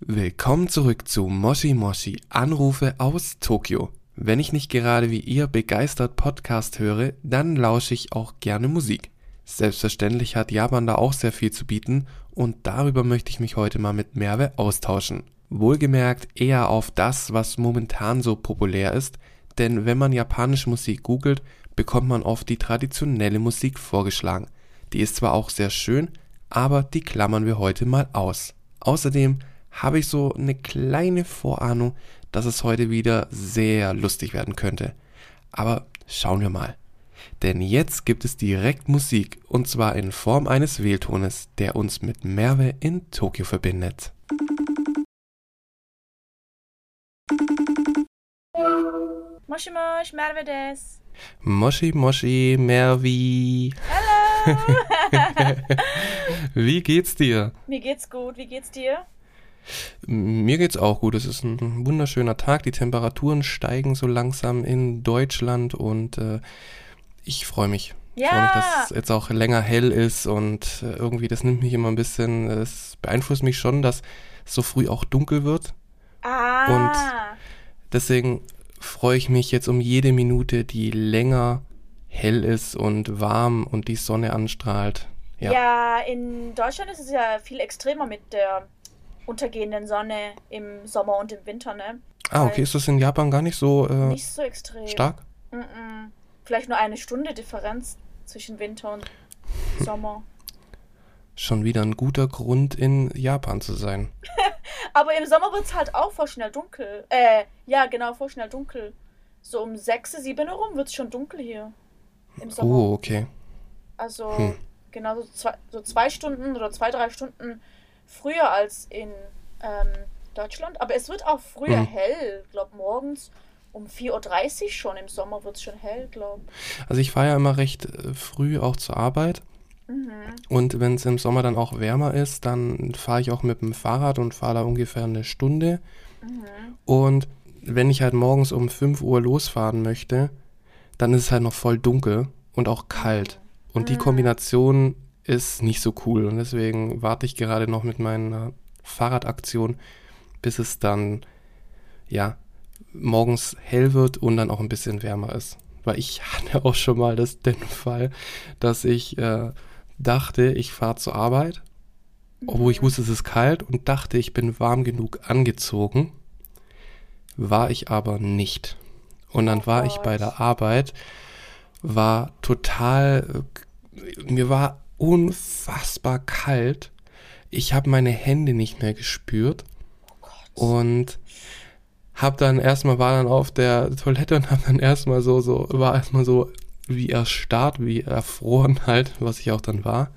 Willkommen zurück zu Moshi Moshi Anrufe aus Tokio. Wenn ich nicht gerade wie ihr begeistert Podcast höre, dann lausche ich auch gerne Musik. Selbstverständlich hat Japan da auch sehr viel zu bieten und darüber möchte ich mich heute mal mit Merve austauschen. Wohlgemerkt eher auf das, was momentan so populär ist, denn wenn man japanische Musik googelt, bekommt man oft die traditionelle Musik vorgeschlagen. Die ist zwar auch sehr schön, aber die klammern wir heute mal aus. Außerdem habe ich so eine kleine Vorahnung, dass es heute wieder sehr lustig werden könnte. Aber schauen wir mal. Denn jetzt gibt es direkt Musik und zwar in Form eines Wähltones, der uns mit Merve in Tokio verbindet. Moshi Mosh, Merve des. Moshi Moshi Mervi. Hallo! Wie geht's dir? Mir geht's gut, wie geht's dir? Mir geht's auch gut. Es ist ein wunderschöner Tag. Die Temperaturen steigen so langsam in Deutschland und äh, ich freue mich. Ich freue mich, Ja. dass es jetzt auch länger hell ist und äh, irgendwie, das nimmt mich immer ein bisschen, es beeinflusst mich schon, dass es so früh auch dunkel wird. Ah. Deswegen freue ich mich jetzt um jede Minute, die länger hell ist und warm und die Sonne anstrahlt. ja. Ja. in Deutschland ist es ja viel extremer mit der untergehenden Sonne im Sommer und im Winter, ne? Ah, okay, ist das in Japan gar nicht so äh, Nicht so extrem. stark? Mm-mm. Vielleicht nur eine Stunde Differenz zwischen Winter und Sommer. Schon wieder ein guter Grund, in Japan zu sein. Aber im Sommer wird es halt auch voll schnell dunkel. Äh, ja, genau, voll schnell dunkel. So um 6, 7 herum wird es schon dunkel hier. Im Sommer. Oh, okay. Also Hm. genau so zwei, so zwei Stunden oder zwei, drei Stunden früher als in ähm, Deutschland. Aber es wird auch früher Mhm. hell. Ich glaube morgens um 4.30 Uhr schon. Im Sommer wird es schon hell, glaube Also ich fahre ja immer recht äh, früh auch zur Arbeit mhm. und wenn es im Sommer dann auch wärmer ist, dann fahre ich auch mit dem Fahrrad und fahre da ungefähr eine Stunde. Mhm. Und wenn ich halt morgens um 5 Uhr losfahren möchte, dann ist es halt noch voll dunkel und auch kalt. Und die Mhm. Kombination ist nicht so cool. Und deswegen warte ich gerade noch mit meiner Fahrradaktion, bis es dann, ja, morgens hell wird und dann auch ein bisschen wärmer ist. Weil ich hatte auch schon mal das, den Fall, dass ich äh, dachte, ich fahre zur Arbeit, obwohl ich wusste, es ist kalt und dachte, ich bin warm genug angezogen, war ich aber nicht. Und dann Oh war ich bei der Arbeit, war total, äh, mir war unfassbar kalt. Ich habe meine Hände nicht mehr gespürt Oh und hab dann erstmal war dann auf der Toilette und hab dann erstmal so so war erstmal so wie erstarrt, wie erfroren halt, was ich auch dann war.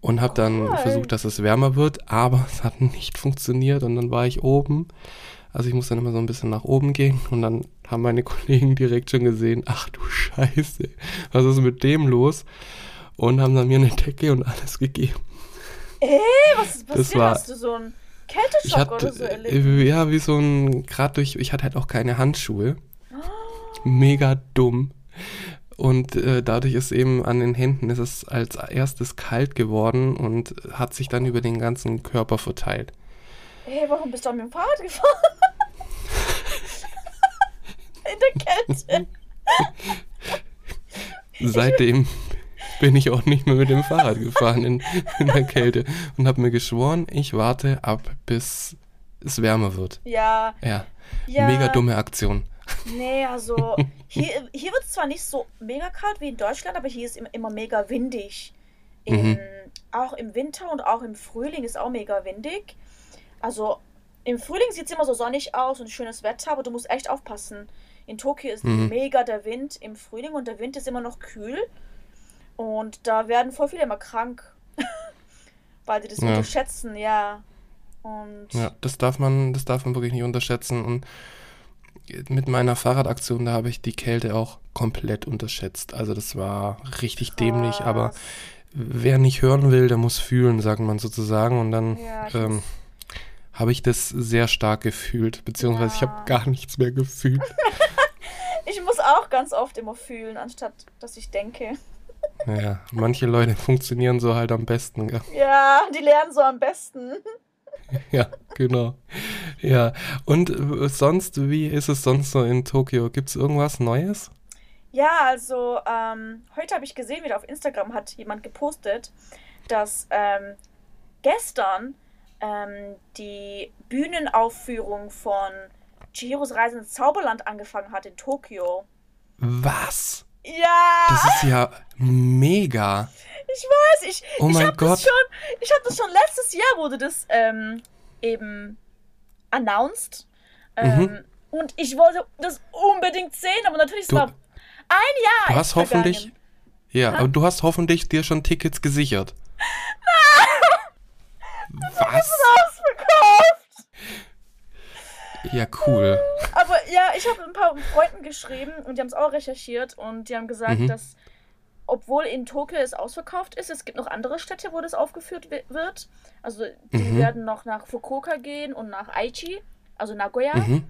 Und hab dann Cool. versucht, dass es wärmer wird, aber es hat nicht funktioniert und dann war ich oben. Also ich musste dann immer so ein bisschen nach oben gehen und dann haben meine Kollegen direkt schon gesehen, ach du Scheiße, was ist mit dem los? Und haben dann mir eine Decke und alles gegeben. Ey, was ist Das passiert? war- Hast du so einen Kälteschock oder hatte, so erlitten? äh, ja, wie so ein, gerade durch, ich hatte halt auch keine Handschuhe. Mega dumm. Und äh, dadurch ist eben an den Händen ist es als erstes kalt geworden und hat sich dann über den ganzen Körper verteilt. Ey, warum bist du mit dem Fahrrad gefahren? In der Kälte. Seitdem bin ich auch nicht mehr mit dem Fahrrad gefahren in, in der Kälte und habe mir geschworen, ich warte ab, bis es wärmer wird. Ja, Ja, ja. mega dumme Aktion. Nee, also hier, hier wird es zwar nicht so mega kalt wie in Deutschland, aber hier ist immer, immer mega windig. In, Mhm. Auch im Winter und auch im Frühling ist auch mega windig. Also im Frühling sieht es immer so sonnig aus und schönes Wetter, aber du musst echt aufpassen. In Tokio ist Mhm. mega der Wind im Frühling und der Wind ist immer noch kühl. Und da werden voll viele immer krank, weil sie das Ja. unterschätzen, ja. Und Ja, das darf man, das darf man wirklich nicht unterschätzen. Und mit meiner Fahrradaktion, da habe ich die Kälte auch komplett unterschätzt. Also das war richtig dämlich, aber krass. wer nicht hören will, der muss fühlen, sagt man sozusagen. Und dann Ja, ich ähm, habe ich das sehr stark gefühlt, beziehungsweise ich Ja. habe gar nichts mehr gefühlt. Ich muss auch ganz oft immer fühlen, anstatt dass ich denke. Naja, manche Leute funktionieren so halt am besten. Gell? Ja, die lernen so am besten. ja, genau. Ja, und äh, sonst, wie ist es sonst so in Tokio? Gibt es irgendwas Neues? Ja, also ähm, heute habe ich gesehen, wieder auf Instagram hat jemand gepostet, dass ähm, gestern ähm, die Bühnenaufführung von Chihiros Reise ins Zauberland angefangen hat in Tokio. Was? Ja! Das ist ja mega. Ich weiß, ich, Oh ich mein habe Gott. das schon, ich habe das schon letztes Jahr wurde das ähm, eben announced. Ähm, Mhm. Und ich wollte das unbedingt sehen, aber natürlich ist Du- noch ein Jahr. Du hast hoffentlich, vergangen. ja, aber du hast hoffentlich dir schon Tickets gesichert. Was? Ja, cool. Aber ja, ich habe ein paar Freunden geschrieben und die haben es auch recherchiert und die haben gesagt, Mhm. dass obwohl in Tokio es ausverkauft ist, es gibt noch andere Städte, wo das aufgeführt wi- wird. Also die Mhm. werden noch nach Fukuoka gehen und nach Aichi, also Nagoya. Mhm.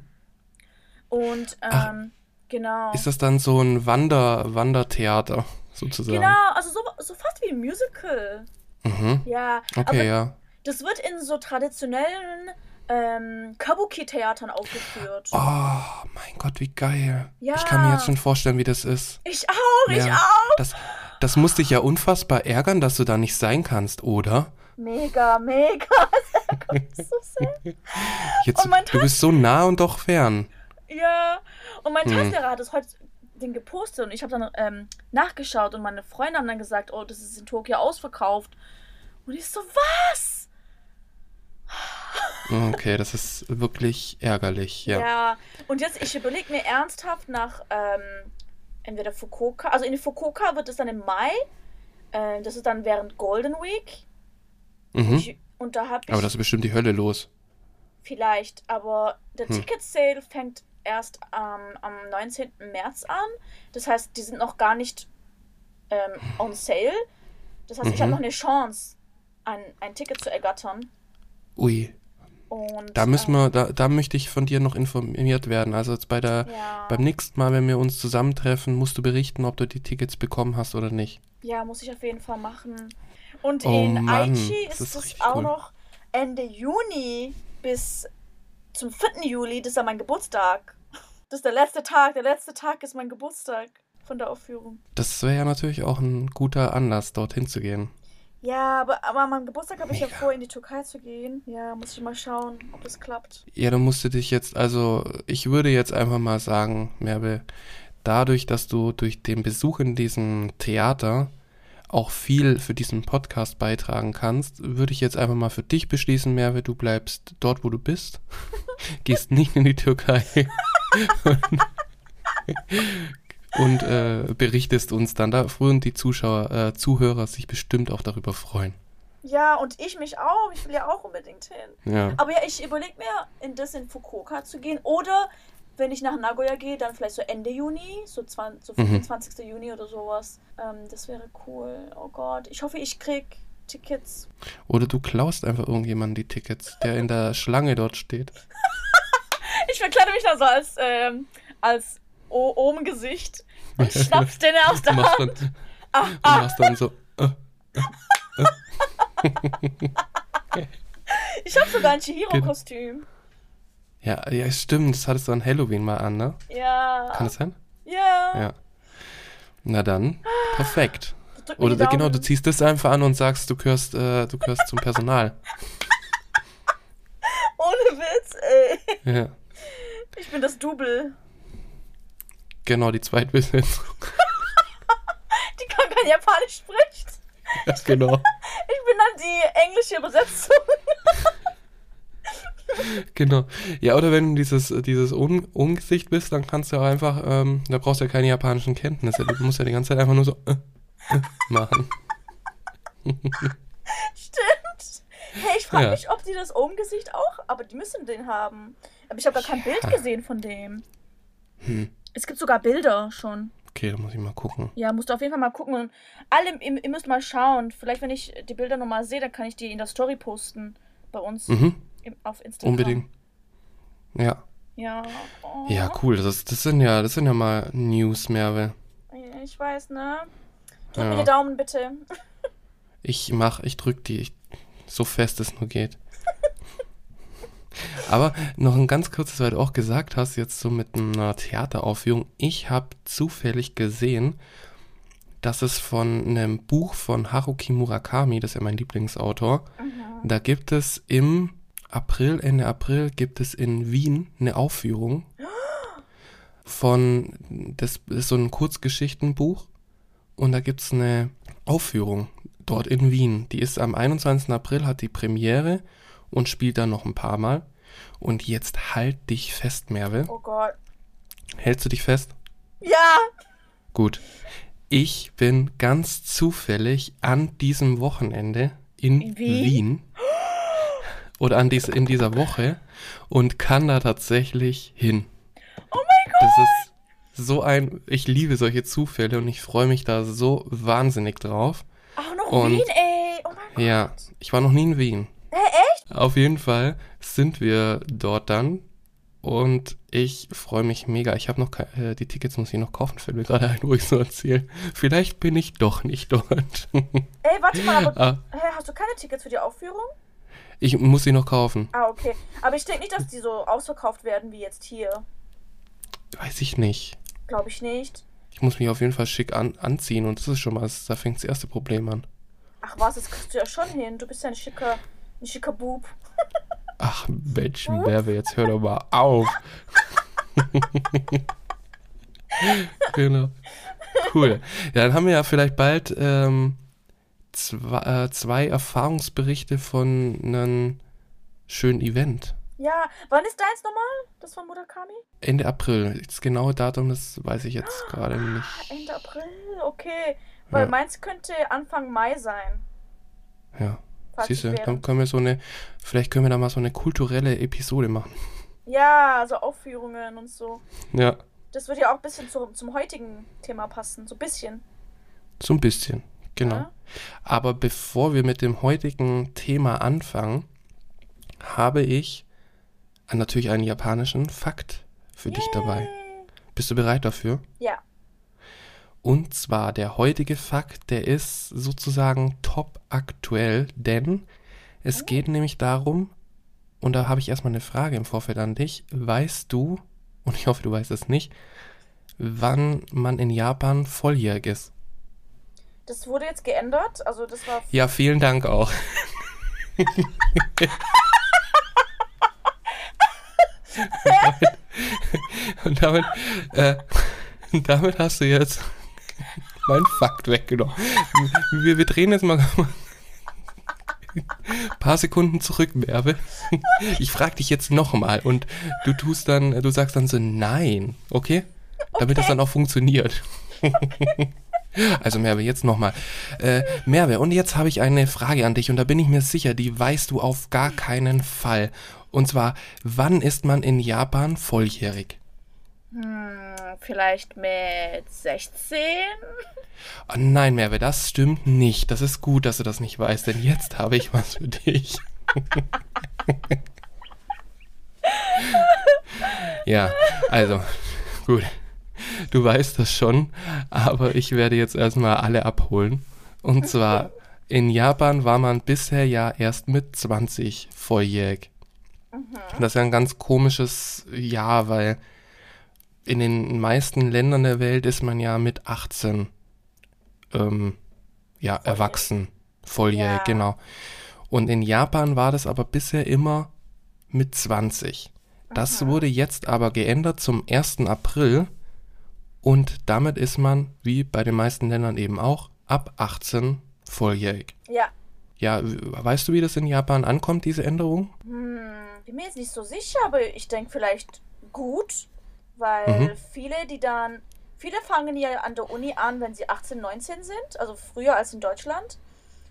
Und Ach. ähm, genau. Ist das dann so ein Wander Wandertheater sozusagen? Genau, also so, so fast wie ein Musical. Mhm. Ja, aber Okay, ja. das wird in so traditionellen ähm, Kabuki-Theatern aufgeführt. Oh, mein Gott, wie geil. Ja. Ich kann mir jetzt schon vorstellen, wie das ist. Ich auch, ich Ja. auch. Das, das muss dich ja unfassbar ärgern, dass du da nicht sein kannst, oder? Mega, mega. Jetzt, du bist so nah und doch fern. Ja, und mein Hm. Tanzlehrer hat es heute den gepostet und ich habe dann ähm, nachgeschaut und meine Freunde haben dann gesagt, oh, das ist in Tokio ausverkauft. Und ich so, was? Okay, das ist wirklich ärgerlich, ja. und jetzt, ich überlege mir ernsthaft nach ähm, entweder Fukuoka, also in Fukuoka wird es dann im Mai, äh, das ist dann während Golden Week. Mhm. Ich, und da habe ich Aber das ist bestimmt die Hölle los. vielleicht, aber der Hm. Ticket Sale fängt erst ähm, am 19. März an. Das heißt, die sind noch gar nicht ähm, on sale. Das heißt, ich Mhm. habe noch eine Chance, ein, ein Ticket zu ergattern. Ui, Und, da müssen ähm, wir, da, da möchte ich von dir noch informiert werden. Also jetzt bei der, Ja, beim nächsten Mal, wenn wir uns zusammentreffen, musst du berichten, ob du die Tickets bekommen hast oder nicht. ja, muss ich auf jeden Fall machen. Und Oh in Mann, Aichi ist es auch cool. noch Ende Juni bis zum 4. Juli. Das ist ja mein Geburtstag. Das ist der letzte Tag. Der letzte Tag ist mein Geburtstag von der Aufführung. Das wäre ja natürlich auch ein guter Anlass, dorthin zu gehen. Ja, aber, aber an meinem Geburtstag habe ich ja vor, in die Türkei zu gehen. Ja, muss ich mal schauen, ob das klappt. Ja, dann musst du dich jetzt, also ich würde jetzt einfach mal sagen, Merve, dadurch, dass du durch den Besuch in diesem Theater auch viel für diesen Podcast beitragen kannst, würde ich jetzt einfach mal für dich beschließen, Merve, du bleibst dort, wo du bist, gehst nicht in die Türkei und äh, berichtest uns dann. Da würden die Zuschauer, äh, Zuhörer sich bestimmt auch darüber freuen. Ja, und ich mich auch. Ich will ja auch unbedingt hin. Ja. Aber ja, ich überlege mir, in das in Fukuoka zu gehen. Oder wenn ich nach Nagoya gehe, dann vielleicht so Ende Juni, so, 20, so Mhm. 25. Juni oder sowas. Ähm, das wäre cool. Oh Gott. Ich hoffe, ich krieg Tickets. Oder du klaust einfach irgendjemanden die Tickets, der in der Schlange dort steht. Ich verkleide mich dann so als, ähm, als O- Ohm-Gesicht und schnapp's den aus der Hand. dann, Ah, du ah. machst dann so. Äh, Ich habe sogar ein Chihiro-Kostüm. ja, ja, stimmt. Das hattest du an Halloween mal an, ne? Ja. Kann das sein? Ja. Ja. Na dann, perfekt. Oder genau, du ziehst das einfach an und sagst, du gehörst, äh, du gehörst zum Personal. Ohne Witz, ey. Ja. Ich bin das Double. Genau, die Zweitbesetzung. Die kann kein Japanisch spricht. Ja, genau. Ich bin dann die englische Übersetzung. Genau. Ja, oder wenn du dieses, dieses Un Ungesicht bist, dann kannst du auch einfach, ähm, da brauchst du ja keine japanischen Kenntnisse. Du musst ja die ganze Zeit einfach nur so äh, äh, machen. Stimmt. Hey, ich frage Ja. mich, ob die das Ohm-Gesicht auch, aber die müssen den haben. Aber ich habe gar kein Bild Ja. gesehen von dem. Hm. Es gibt sogar Bilder schon. Okay, da muss ich mal gucken. Ja, musst du auf jeden Fall mal gucken. Und alle, ihr, ihr müsst mal schauen. Vielleicht, wenn ich die Bilder nochmal sehe, dann kann ich die in der Story posten. Bei uns Mhm, im, auf Instagram. unbedingt. Ja. Ja. Oh. Ja, cool. Das, das sind ja, das sind ja mal News, Merve. Ich weiß, ne? Drück Ja. mir die Daumen, bitte. Ich mach, ich drück die ich, so fest es nur geht. Aber noch ein ganz kurzes, weil du auch gesagt hast, jetzt so mit einer Theateraufführung. Ich habe zufällig gesehen, dass es von einem Buch von Haruki Murakami, das ist ja mein Lieblingsautor, Mhm. da gibt es im April, Ende April, gibt es in Wien eine Aufführung von, das ist so ein Kurzgeschichtenbuch und da gibt es eine Aufführung dort in Wien. Die ist am 21. April, hat die Premiere und spielt dann noch ein paar Mal. Und jetzt halt dich fest, Merve. Oh Gott. Hältst du dich fest? Ja! Gut. Ich bin ganz zufällig an diesem Wochenende in, In Wien? Wien. Oder an dies, in dieser Woche und kann da tatsächlich hin. Oh mein Gott! Das ist so ein, ich liebe solche Zufälle und ich freue mich da so wahnsinnig drauf. Auch noch Und- Wien, ey! Oh mein Gott! Ja, ich war noch nie in Wien. Hä, echt? Auf jeden Fall sind wir dort dann und ich freue mich mega. Ich habe noch äh, die Tickets muss ich noch kaufen, fällt mir gerade ein, wo ich so erzähle. Vielleicht bin ich doch nicht dort. Ey, warte mal, aber. Ah, Hä, hast du keine Tickets für die Aufführung? ich muss sie noch kaufen. Ah, okay. Aber ich denke nicht, dass die so ausverkauft werden wie jetzt hier. Weiß ich nicht. Glaube ich nicht. Ich muss mich auf jeden Fall schick an anziehen und das ist schon mal, da fängt das erste Problem an. Ach was, das kriegst du ja schon hin. Du bist ja ein schicker, ein schicker Bub. Ach Mensch, Merve, jetzt hör doch mal auf. genau. Cool. Ja, dann haben wir ja vielleicht bald ähm, zwei, äh, zwei Erfahrungsberichte von einem schönen Event. Ja, wann ist deins nochmal? Das von Murakami? Ende April. Das genaue Datum, das weiß ich jetzt gerade nicht. Ende April, okay. Weil Ja. meins könnte Anfang Mai sein. Ja. Siehst du, dann können wir so eine, vielleicht können wir da mal so eine kulturelle Episode machen. Ja, so Aufführungen und so. Ja, Das würde ja auch ein bisschen zu, zum heutigen Thema passen. So ein bisschen. so ein bisschen. Genau. Ja? Aber bevor wir mit dem heutigen Thema anfangen, habe ich natürlich einen japanischen Fakt für dich dabei. Yay. Bist du bereit dafür? Ja. Und zwar der heutige Fakt, der ist sozusagen top aktuell, denn es geht nämlich darum, und da habe ich erstmal eine Frage im Vorfeld an dich. Weißt du, und ich hoffe, du weißt es nicht, wann man in Japan volljährig ist? Das wurde jetzt geändert. Also das war. Ja, vielen Dank auch. und damit, äh, damit hast du jetzt meinen Fakt weggenommen. Wir, wir drehen jetzt mal ein paar Sekunden zurück, Merve. Ich frage dich jetzt nochmal und du tust dann, du sagst dann so nein, okay? Damit das dann auch funktioniert. Also Merve, jetzt nochmal. Äh, Merve, und jetzt habe ich eine Frage an dich und da bin ich mir sicher, die weißt du auf gar keinen Fall. Und zwar, wann ist man in Japan volljährig? Hm, vielleicht mit 16? Oh nein, Merve, das stimmt nicht. Das ist gut, dass du das nicht weißt, denn jetzt habe ich was für dich. ja, also, gut. Du weißt das schon, aber ich werde jetzt erstmal alle abholen. Und zwar, in Japan war man bisher ja erst mit 20 volljährig. Das ist ja ein ganz komisches Jahr, weil in den meisten Ländern der Welt ist man ja mit 18 ähm, ja, erwachsen, volljährig, Ja. genau. Und in Japan war das aber bisher immer mit 20. Das wurde jetzt aber geändert zum 1. April und damit ist man, wie bei den meisten Ländern eben auch, ab 18 volljährig. Ja. Ja, weißt du, wie das in Japan ankommt, diese Änderung? Hm, bin mir jetzt nicht so sicher, aber ich denke vielleicht gut, weil Mhm. viele, die dann, viele fangen ja an der Uni an, wenn sie 18, 19 sind, also früher als in Deutschland.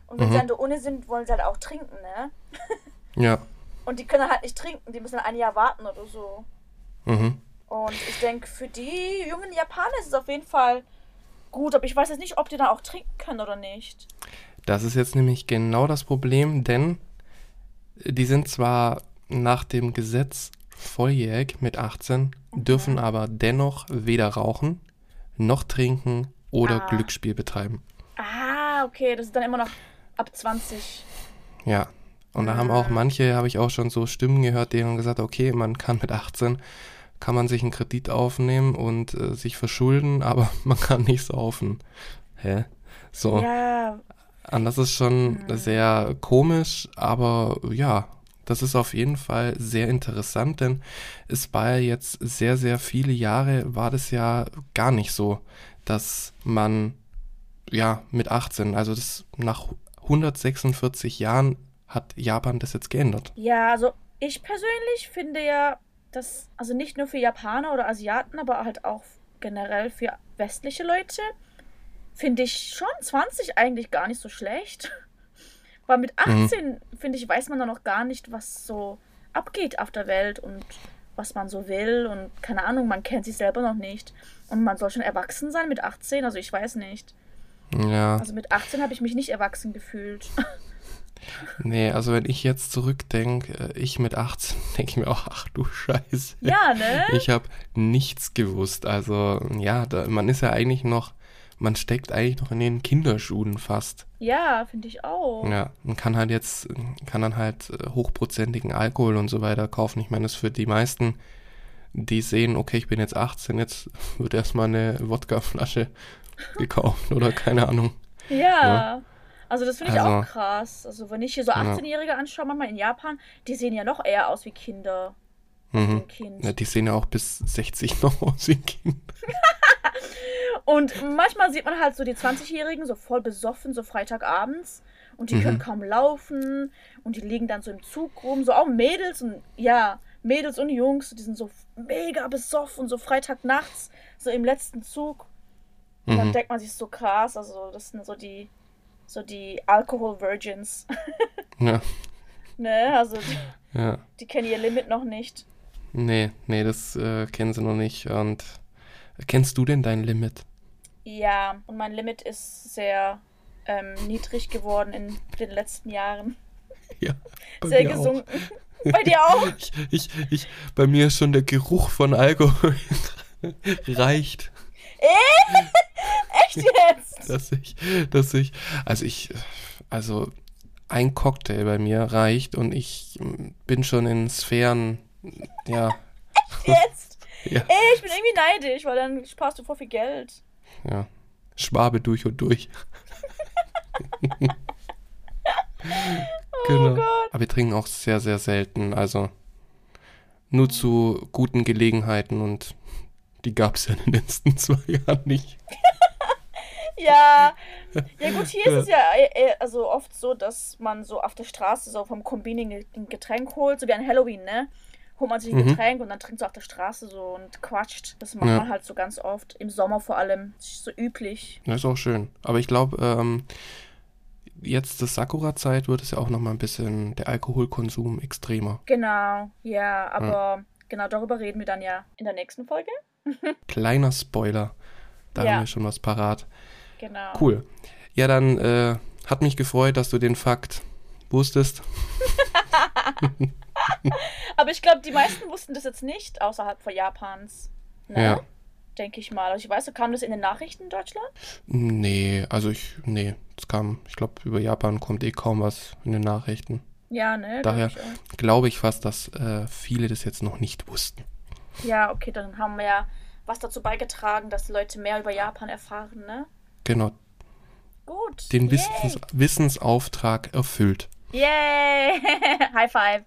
Und wenn Mhm. sie an der Uni sind, wollen sie halt auch trinken, ne? Ja. Und die können halt nicht trinken, die müssen ein Jahr warten oder so. Mhm. Und ich denke, für die jungen Japaner ist es auf jeden Fall gut, aber ich weiß jetzt nicht, ob die dann auch trinken können oder nicht. Das ist jetzt nämlich genau das Problem, denn die sind zwar nach dem Gesetz volljährig mit 18, dürfen aber dennoch weder rauchen, noch trinken oder Ah. Glücksspiel betreiben. Ah, okay, das ist dann immer noch ab 20. Ja, Und da haben auch manche, habe ich auch schon so Stimmen gehört, die haben gesagt, okay, man kann mit 18 kann man sich einen Kredit aufnehmen und äh, sich verschulden, aber man kann nicht saufen. Hä? So. Ja, Und das ist schon Mhm. sehr komisch, aber ja, das ist auf jeden Fall sehr interessant, denn es war ja jetzt sehr, sehr viele Jahre, war das ja gar nicht so, dass man ja mit 18, also das nach 146 Jahren hat Japan das jetzt geändert. ja, also ich persönlich finde ja, dass, also nicht nur für Japaner oder Asiaten, aber halt auch generell für westliche Leute, finde ich schon 20 eigentlich gar nicht so schlecht. Weil mit 18, finde ich, weiß man dann noch gar nicht, was so abgeht auf der Welt und was man so will und keine Ahnung, man kennt sich selber noch nicht. Und man soll schon erwachsen sein mit 18, also ich weiß nicht. Ja, Also mit 18 habe ich mich nicht erwachsen gefühlt. nee, also wenn ich jetzt zurückdenke, äh, ich mit 18, denke ich mir auch, ach du Scheiße. ja, ne? Ich habe nichts gewusst. Also ja, da, man ist ja eigentlich noch, man steckt eigentlich noch in den Kinderschuhen fast. Ja, finde ich auch. Ja, man kann halt jetzt, kann dann halt äh, hochprozentigen Alkohol und so weiter kaufen. Ich meine, das ist für die meisten, die sehen, okay, ich bin jetzt 18, jetzt wird erstmal eine Wodkaflasche gekauft oder keine Ahnung. Ja. Ja. Also das finde ich Also- auch krass. Also wenn ich hier so 18-Jährige anschaue, manchmal in Japan, die sehen ja noch eher aus wie Kinder. Mhm. Kind. Ja, die sehen ja auch bis 60 noch aus wie Kinder. Und manchmal sieht man halt so die 20-Jährigen so voll besoffen, so Freitagabends. Und die Mhm. können kaum laufen. Und die liegen dann so im Zug rum. So auch Mädels und ja, Mädels und Jungs, die sind so mega besoffen, so Freitagnachts, so im letzten Zug. Und dann Mhm. denkt man sich so krass, also das sind so die, so die Alkohol-Virgins. Ja, ne, also die, ja. die kennen ihr Limit noch nicht. Nee, nee, das äh, kennen sie noch nicht. Und kennst du denn dein Limit? Ja, und mein Limit ist sehr ähm, niedrig geworden in den letzten Jahren. Ja, sehr mir auch. gesunken. Bei dir auch? Ich, ich, ich, bei mir ist schon der Geruch von Alkohol reicht, Echt jetzt? dass ich, dass ich, also ich, also ein Cocktail bei mir reicht und ich bin schon in Sphären, ja, Jetzt? ja, Ey, ich bin irgendwie neidisch, weil dann sparst du voll viel Geld. ja, Schwabe durch und durch. genau. Oh Gott. Aber wir trinken auch sehr, sehr selten, also nur zu guten Gelegenheiten und die gab es ja in den letzten zwei Jahren nicht. Ja. Ja gut, hier ist es ja äh, äh, also oft so, dass man so auf der Straße so vom Kombini ein Getränk holt, so wie an Halloween, ne? Holt man sich ein Mhm. Getränk und dann trinkt so auf der Straße so und quatscht. Das macht Ja. man halt so ganz oft. Im Sommer vor allem. Das ist so üblich. Das ist auch schön. Aber ich glaube, ähm, jetzt zur Sakura-Zeit wird es ja auch nochmal ein bisschen der Alkoholkonsum extremer. Genau, ja, aber genau darüber reden wir dann ja in der nächsten Folge. Kleiner Spoiler. Da Ja. haben wir schon was parat. Genau. Cool. Ja, dann äh, hat mich gefreut, dass du den Fakt wusstest. Aber ich glaube, die meisten wussten das jetzt nicht außerhalb von Japans. Ne? Ja. Denke ich mal. Also ich weiß, so kam das in den Nachrichten in Deutschland? Nee, also ich, nee, es kam, ich glaube, über Japan kommt eh kaum was in den Nachrichten. Ja, ne? glaub Daher ich auch. glaube ich fast, dass äh, viele das jetzt noch nicht wussten. Ja, okay, dann haben wir ja was dazu beigetragen, dass die Leute mehr über Japan erfahren, ne? Genau, Gut. den. Wissens, Wissensauftrag erfüllt. Yay! High five.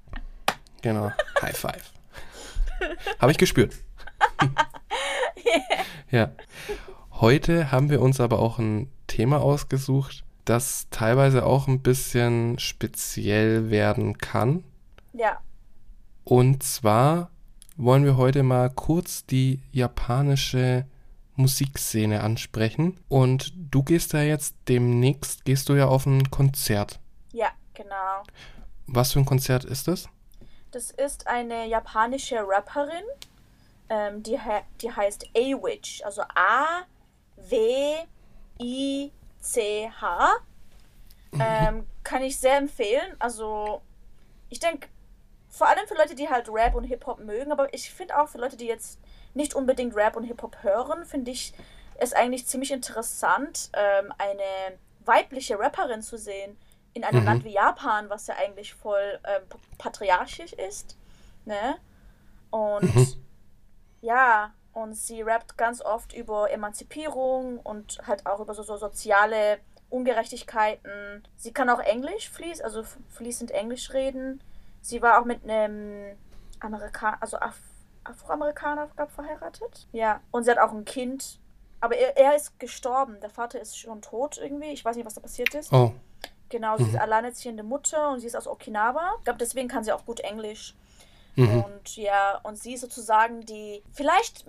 Genau. High five. Habe ich gespürt. ja. Heute haben wir uns aber auch ein Thema ausgesucht, das teilweise auch ein bisschen speziell werden kann. Ja. Und zwar wollen wir heute mal kurz die japanische Musikszene ansprechen. Und du gehst ja jetzt demnächst, gehst du ja auf ein Konzert. Ja, genau. Was für ein Konzert ist das? Das ist eine japanische Rapperin, ähm, die, die heißt A-Witch, also A-W-I-C-H. Ähm, kann ich sehr empfehlen. Also, ich denke, vor allem für Leute, die halt Rap und Hip-Hop mögen, aber ich finde auch für Leute, die jetzt nicht unbedingt Rap und Hip-Hop hören, finde ich es eigentlich ziemlich interessant, ähm, eine weibliche Rapperin zu sehen, in einem Mhm. Land wie Japan, was ja eigentlich voll ähm, patriarchisch ist, ne? Und Mhm. ja, und sie rappt ganz oft über Emanzipierung und halt auch über so, so soziale Ungerechtigkeiten. Sie kann auch Englisch fließ, also fließend Englisch reden. Sie war auch mit einem Amerikaner, also Af Afroamerikaner, glaub, verheiratet. Ja, und sie hat auch ein Kind. Aber er, er ist gestorben. Der Vater ist schon tot irgendwie. Ich weiß nicht, was da passiert ist. Oh, Genau, sie ist Mhm. alleinerziehende Mutter und sie ist aus Okinawa. Ich glaube, deswegen kann sie auch gut Englisch. mhm. Und ja, und sie ist sozusagen die, vielleicht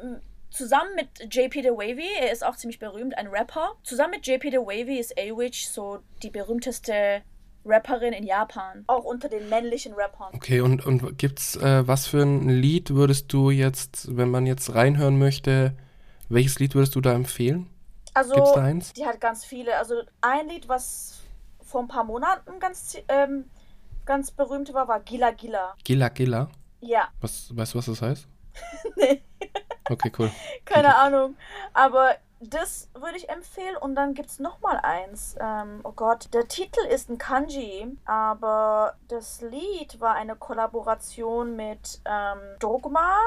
zusammen mit JP The Wavy, er ist auch ziemlich berühmt, ein Rapper. Zusammen mit JP The Wavy ist A-Witch so die berühmteste Rapperin in Japan. Auch unter den männlichen Rappern. Okay, und, und gibt's, äh, was für ein Lied würdest du jetzt, wenn man jetzt reinhören möchte, welches Lied würdest du da empfehlen? Also, Gibt's da eins? die hat ganz viele. Also, ein Lied, was vor ein paar Monaten ganz, ähm, ganz berühmt war, war Gila Gila. Gilla Gilla? Ja, Was, weißt du, was das heißt? nee. Okay, cool. Keine Ahnung. Aber das würde ich empfehlen. Und dann gibt es nochmal eins. Ähm, oh Gott, der Titel ist ein Kanji, aber das Lied war eine Kollaboration mit ähm, Dogma.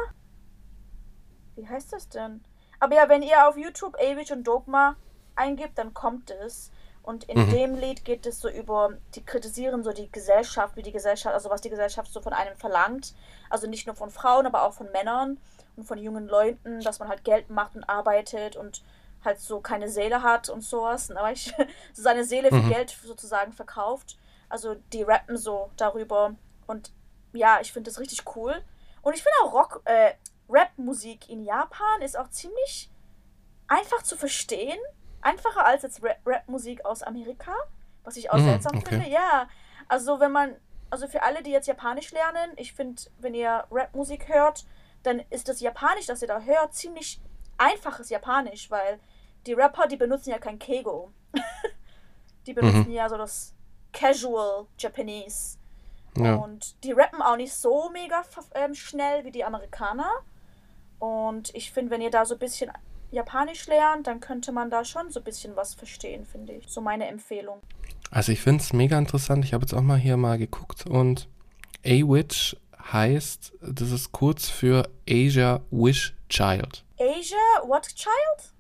Wie heißt das denn? Aber ja, wenn ihr auf YouTube Avich und Dogma eingibt, dann kommt es. Und in Mhm. dem Lied geht es so über, die kritisieren so die Gesellschaft, wie die Gesellschaft, also was die Gesellschaft so von einem verlangt. Also nicht nur von Frauen, aber auch von Männern und von jungen Leuten, dass man halt Geld macht und arbeitet und halt so keine Seele hat und sowas. Aber ich, so seine Seele für Mhm. Geld sozusagen verkauft. Also die rappen so darüber. Und ja, ich finde das richtig cool. Und ich finde auch Rock, äh, Rap-Musik in Japan ist auch ziemlich einfach zu verstehen. Einfacher als jetzt Ra- Rap-Musik aus Amerika, was ich auch Mm, seltsam okay. finde. Ja, also wenn man, also für alle, die jetzt Japanisch lernen, ich finde, wenn ihr Rap-Musik hört, dann ist das Japanisch, das ihr da hört, ziemlich einfaches Japanisch, weil die Rapper, die benutzen ja kein Keigo. die benutzen ja so das Casual Japanese. Ja. Und die rappen auch nicht so mega ähm, schnell wie die Amerikaner. Und ich finde, wenn ihr da so ein bisschen Japanisch lernt, dann könnte man da schon so ein bisschen was verstehen, finde ich. So meine Empfehlung. Also ich finde es mega interessant. Ich habe jetzt auch mal hier mal geguckt und A-Witch heißt, das ist kurz für Asia Wish Child. Asia, what child?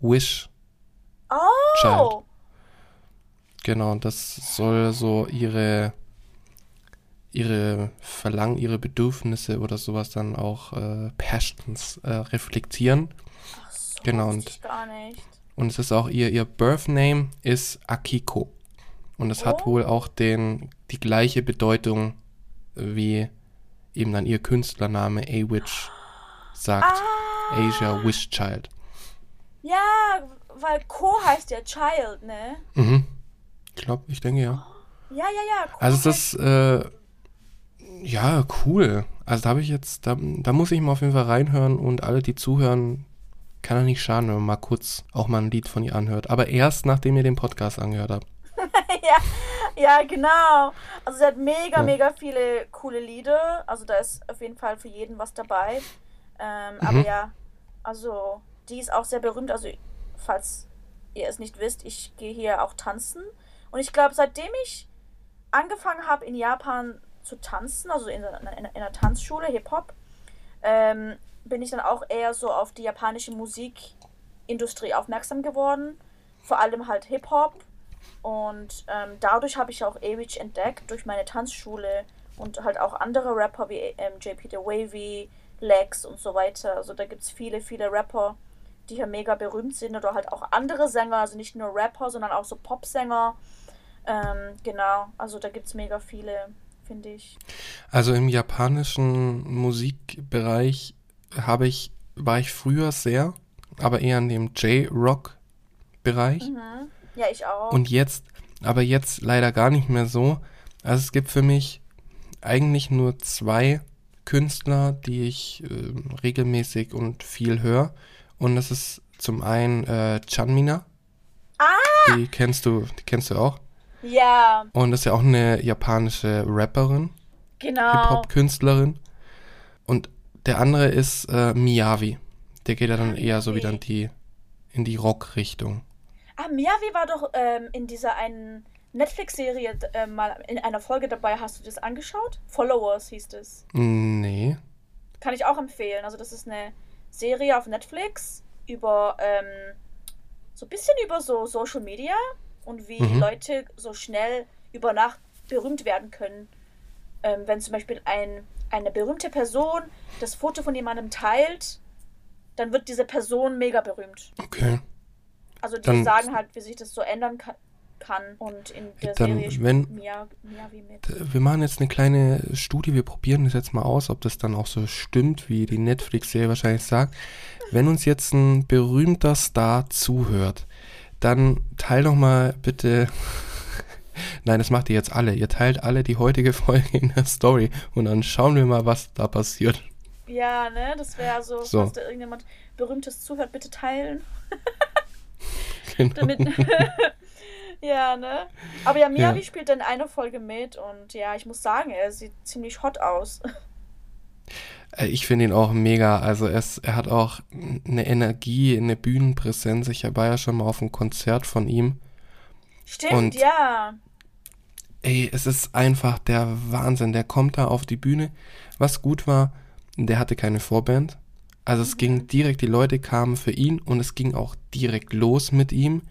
Wish, Oh! Child. genau, das soll so ihre ihre Verlangen, ihre Bedürfnisse oder sowas dann auch äh, Passions äh, reflektieren. Genau, und- gar nicht. Und es ist auch ihr, ihr Birth Name ist Akiko. Und es hat Oh. wohl auch den, die gleiche Bedeutung wie eben dann ihr Künstlername A-Witch sagt. Ah! Asia Wish Child. Ja, weil Ko heißt ja Child, ne? Mhm. Ich glaube, ich denke ja. Ja, ja, ja. Ko Also es ist, äh, ja, cool. Also da habe ich jetzt, da, da muss ich mal auf jeden Fall reinhören und alle, die zuhören, kann ja nicht schaden, wenn man mal kurz auch mal ein Lied von ihr anhört. Aber erst, nachdem ihr den Podcast angehört habt. ja, ja, genau. Also sie hat mega, Ja. mega viele coole Lieder. Also da ist auf jeden Fall für jeden was dabei. Ähm, Mhm. Aber ja, also die ist auch sehr berühmt. Also falls ihr es nicht wisst, ich gehe hier auch tanzen. Und ich glaube, seitdem ich angefangen habe in Japan zu tanzen, also in, in, in einer Tanzschule, Hip-Hop, ähm, bin ich dann auch eher so auf die japanische Musikindustrie aufmerksam geworden. Vor allem halt Hip-Hop. Und ähm, dadurch habe ich auch Awich entdeckt, durch meine Tanzschule und halt auch andere Rapper wie ähm, JP The Wavy, Lex und so weiter. Also da gibt es viele, viele Rapper, die hier mega berühmt sind oder halt auch andere Sänger, also nicht nur Rapper, sondern auch so Popsänger. Ähm, genau, also da gibt es mega viele, finde ich. Also im japanischen Musikbereich habe ich, war ich früher sehr, aber eher in dem J-Rock-Bereich. Mhm. Ja, ich auch. Und jetzt, aber jetzt leider gar nicht mehr so. Also es gibt für mich eigentlich nur zwei Künstler, die ich äh, regelmäßig und viel höre. Und das ist zum einen äh, Chanmina. Ah! Die kennst du, die kennst du auch. ja, Und das ist ja auch eine japanische Rapperin, genau. Hip-Hop-Künstlerin. Der andere ist äh, Miyavi. Der geht ja dann eher so wieder in die, in die Rock-Richtung. Ah, Miyavi war doch ähm, in dieser einen Netflix-Serie äh, mal in einer Folge dabei. Hast du das angeschaut? Followers hieß es. Nee. Kann ich auch empfehlen. Also, das ist eine Serie auf Netflix über ähm, so ein bisschen über so Social Media und wie Mhm. Leute so schnell über Nacht berühmt werden können. Ähm, wenn zum Beispiel ein, eine berühmte Person das Foto von jemandem teilt, dann wird diese Person mega berühmt. Okay. Also die Dann- sagen halt, wie sich das so ändern ka kann. Und in der Dann, Serie wenn- Mia, Miyavi mit. Wir machen jetzt eine kleine Studie, wir probieren das jetzt mal aus, ob das dann auch so stimmt, wie die Netflix-Serie wahrscheinlich sagt. Wenn uns jetzt ein berühmter Star zuhört, dann teil doch mal bitte. Nein, das macht ihr jetzt alle. Ihr teilt alle die heutige Folge in der Story und dann schauen wir mal, was da passiert. Ja, ne? Das wäre so, So. falls da irgendjemand Berühmtes zuhört, bitte teilen. Genau. Damit. ja, ne? Aber ja, Miyavi Ja. spielt in einer Folge mit und ja, ich muss sagen, er sieht ziemlich hot aus. Äh, Ich finde ihn auch mega. Also er, ist, er hat auch eine Energie, eine Bühnenpräsenz. Ich war ja schon mal auf einem Konzert von ihm. Stimmt, Und- ja. Ey, es ist einfach der Wahnsinn. Der kommt da auf die Bühne. Was gut war, der hatte keine Vorband. Also es ging direkt, die Leute kamen für ihn und es ging auch direkt los mit ihm.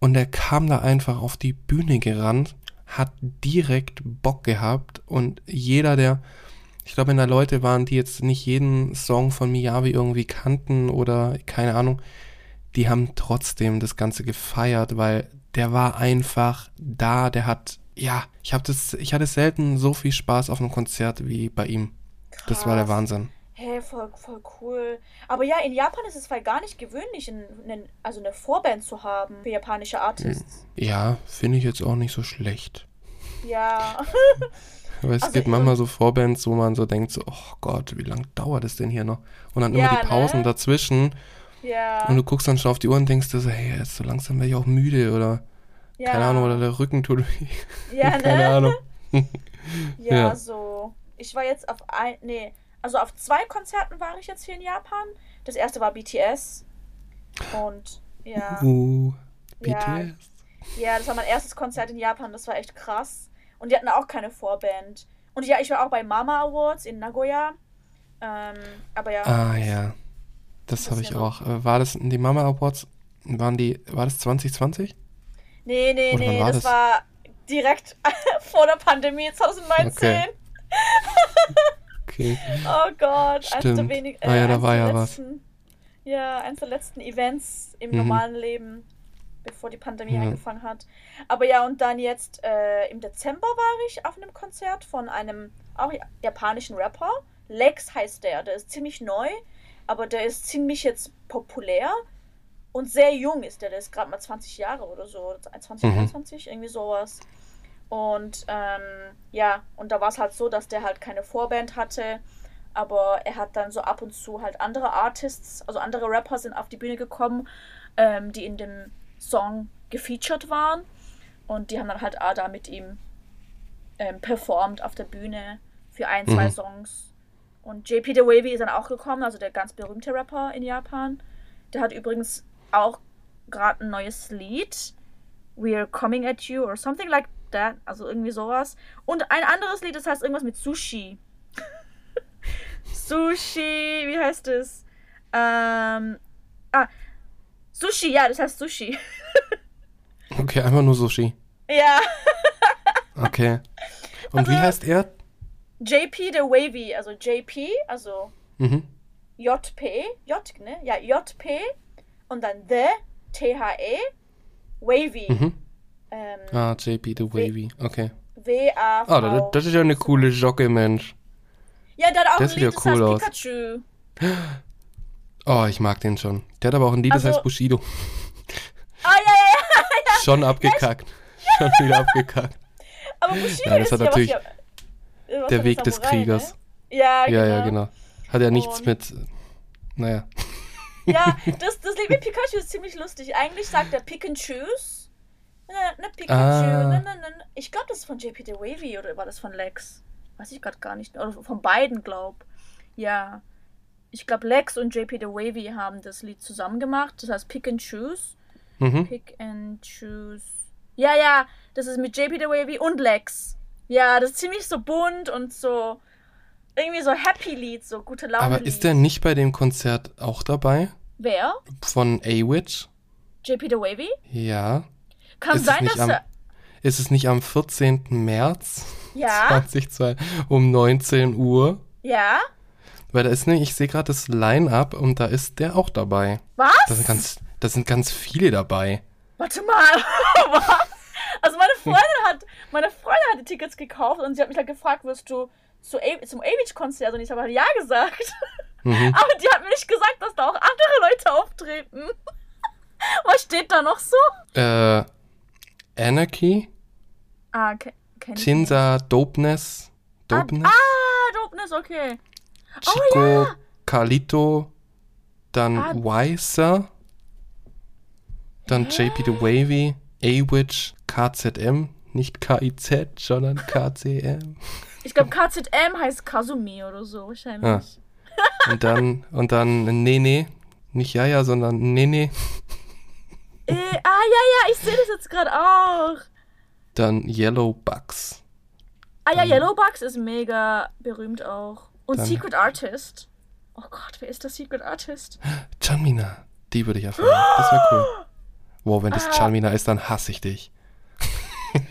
Und er kam da einfach auf die Bühne gerannt, hat direkt Bock gehabt und jeder, der, ich glaube, wenn da Leute waren, die jetzt nicht jeden Song von Miyavi irgendwie kannten oder keine Ahnung, die haben trotzdem das Ganze gefeiert, weil der war einfach da, der hat, ja, ich habe das, ich hatte selten so viel Spaß auf einem Konzert wie bei ihm. Das war der Krass. Wahnsinn. Hey, voll, voll cool. Aber ja, in Japan ist es voll gar nicht gewöhnlich, in, in, also eine Vorband zu haben für japanische Artists. Ja, finde ich jetzt auch nicht so schlecht. Ja. Aber es Also gibt manchmal so Vorbands, wo man so denkt, so, oh Gott, wie lange dauert es denn hier noch? Und dann Ja, immer die Pausen ne? dazwischen ja. und du guckst dann schon auf die Uhr und denkst dir so, hey, jetzt so langsam werde ich auch müde oder ja. keine Ahnung, oder der Rücken tut weh. Ja, ne? keine Ahnung. Ja, Ja. so. Ich war jetzt auf ein, nee, also auf zwei Konzerten war ich jetzt hier in Japan. Das erste war BTS. Und ja, Uh. BTS. ja, das war mein erstes Konzert in Japan. Das war echt krass. Und die hatten auch keine Vorband. Und ja, ich war auch bei Mama Awards in Nagoya. Ähm, aber ja, Ah ja, das habe ich auch. Äh, War das die Mama Awards? Waren die, war das 2020? nee, nee, oder nee, war das, das? war direkt vor der Pandemie 2019. Okay. Okay. Oh Gott, eins der Stimmt. wenig, Ah ja, da eins war der ja was. letzten, Ja, eins der letzten Events im Mhm. normalen Leben, bevor die Pandemie Ja. angefangen hat. Aber ja, und dann jetzt äh, im Dezember war ich auf einem Konzert von einem auch japanischen Rapper. Lex heißt der. Der ist ziemlich neu, aber der ist ziemlich jetzt populär und sehr jung ist der. Der ist gerade mal 20 Jahre oder so. 20, Mhm. 21, irgendwie sowas. Und ähm, ja, und da war es halt so, dass der halt keine Vorband hatte, aber er hat dann so ab und zu halt andere Artists, also andere Rapper sind auf die Bühne gekommen, ähm, die in dem Song gefeatured waren. Und die haben dann halt auch da mit ihm ähm, performt auf der Bühne für ein, zwei Mhm. Songs. Und JP The Wavy ist dann auch gekommen, also der ganz berühmte Rapper in Japan. Der hat übrigens auch gerade ein neues Lied. We're coming at you or something like that. Also irgendwie sowas. Und ein anderes Lied, das heißt irgendwas mit Sushi. Sushi, wie heißt es? Ähm, ah, Sushi, ja, das heißt Sushi. Okay, einfach nur Sushi. ja, Okay. Und wie Aber- heißt er? JP the Wavy, also JP, also Mhm. JP, J, ne? Ja, JP und dann The, T-H-E, Wavy. Mhm. Ähm, Ah, JP the Wavy. Okay. W-A-V. Ah, das, das ist ja eine coole Jocke, Mensch. ja, der hat auch das ein sieht ja Lied, das cool heißt aus. Pikachu. Oh, ich mag den schon. Der hat aber auch ein Lied, das Also- heißt Bushido. Ah, ja, ja, ja. Schon abgekackt. Schon wieder abgekackt. Aber Bushido Nein, das ist hat ja natürlich ja, was Der Weg des Samurai, Kriegers. Ne? Ja, genau. Ja, ja, genau. Hat ja nichts Und- mit. Naja. Ja, das, das Lied mit Pikachu ist ziemlich lustig. Eigentlich sagt er Pick and Choose. Ne, ne, Pikachu. Ah. Ne, ne, ne. Ich glaube, das ist von JP The Wavy oder war das von Lex? Weiß ich gerade gar nicht. Oder von beiden, glaub. Ja. Ich glaube, Lex und JP The Wavy haben das Lied zusammen gemacht. Das heißt Pick and Choose. Mhm. Pick and Choose Ja, ja, das ist mit JP the Wavy und Lex. Ja, das ist ziemlich so bunt und so irgendwie so Happy Lied, so gute Laune. Aber ist der nicht bei dem Konzert auch dabei? Wer? Von A-Witch? JP the Wavy? Ja. Kann Ist sein, dass am- er. Ist es nicht am 14. März Ja, 2002 um 19 Uhr? ja. Weil da ist ne, ich sehe gerade das Line-Up und da ist der auch dabei. Was? Da sind ganz, da sind ganz viele dabei. Warte mal. Also meine Freundin hat, meine Freundin hat die Tickets gekauft und sie hat mich halt gefragt, wirst du zu A zum A-Beach-Konzert? Und ich habe halt ja gesagt. Mhm. Aber die hat mir nicht gesagt, dass da auch andere Leute auftreten. Was steht da noch so? Äh, Anarchy, Ah, nicht. Chinsa Dopeness, Dopeness, Ah, Dopeness, okay. Chico Carlito, dann Ah. Weiser, dann JP the Wavy, A-Witch, KZM, nicht KIZ, sondern KCM. Ich glaube, KZM heißt Kazumi oder so wahrscheinlich. Und dann, und dann Nene, nicht Jaja, sondern Nene, Äh, ah, ja, ja, ich sehe das jetzt gerade auch. dann Yellow Bucks. Ah ja, Dann- Yellowbugs ist mega berühmt auch. Und Dann- Secret Artist. Oh Gott, wer ist der Secret Artist? Chanmina, die würde ich erfahren. Das wäre cool. Wow, wenn das Ah. Chanmina ist, dann hasse ich dich.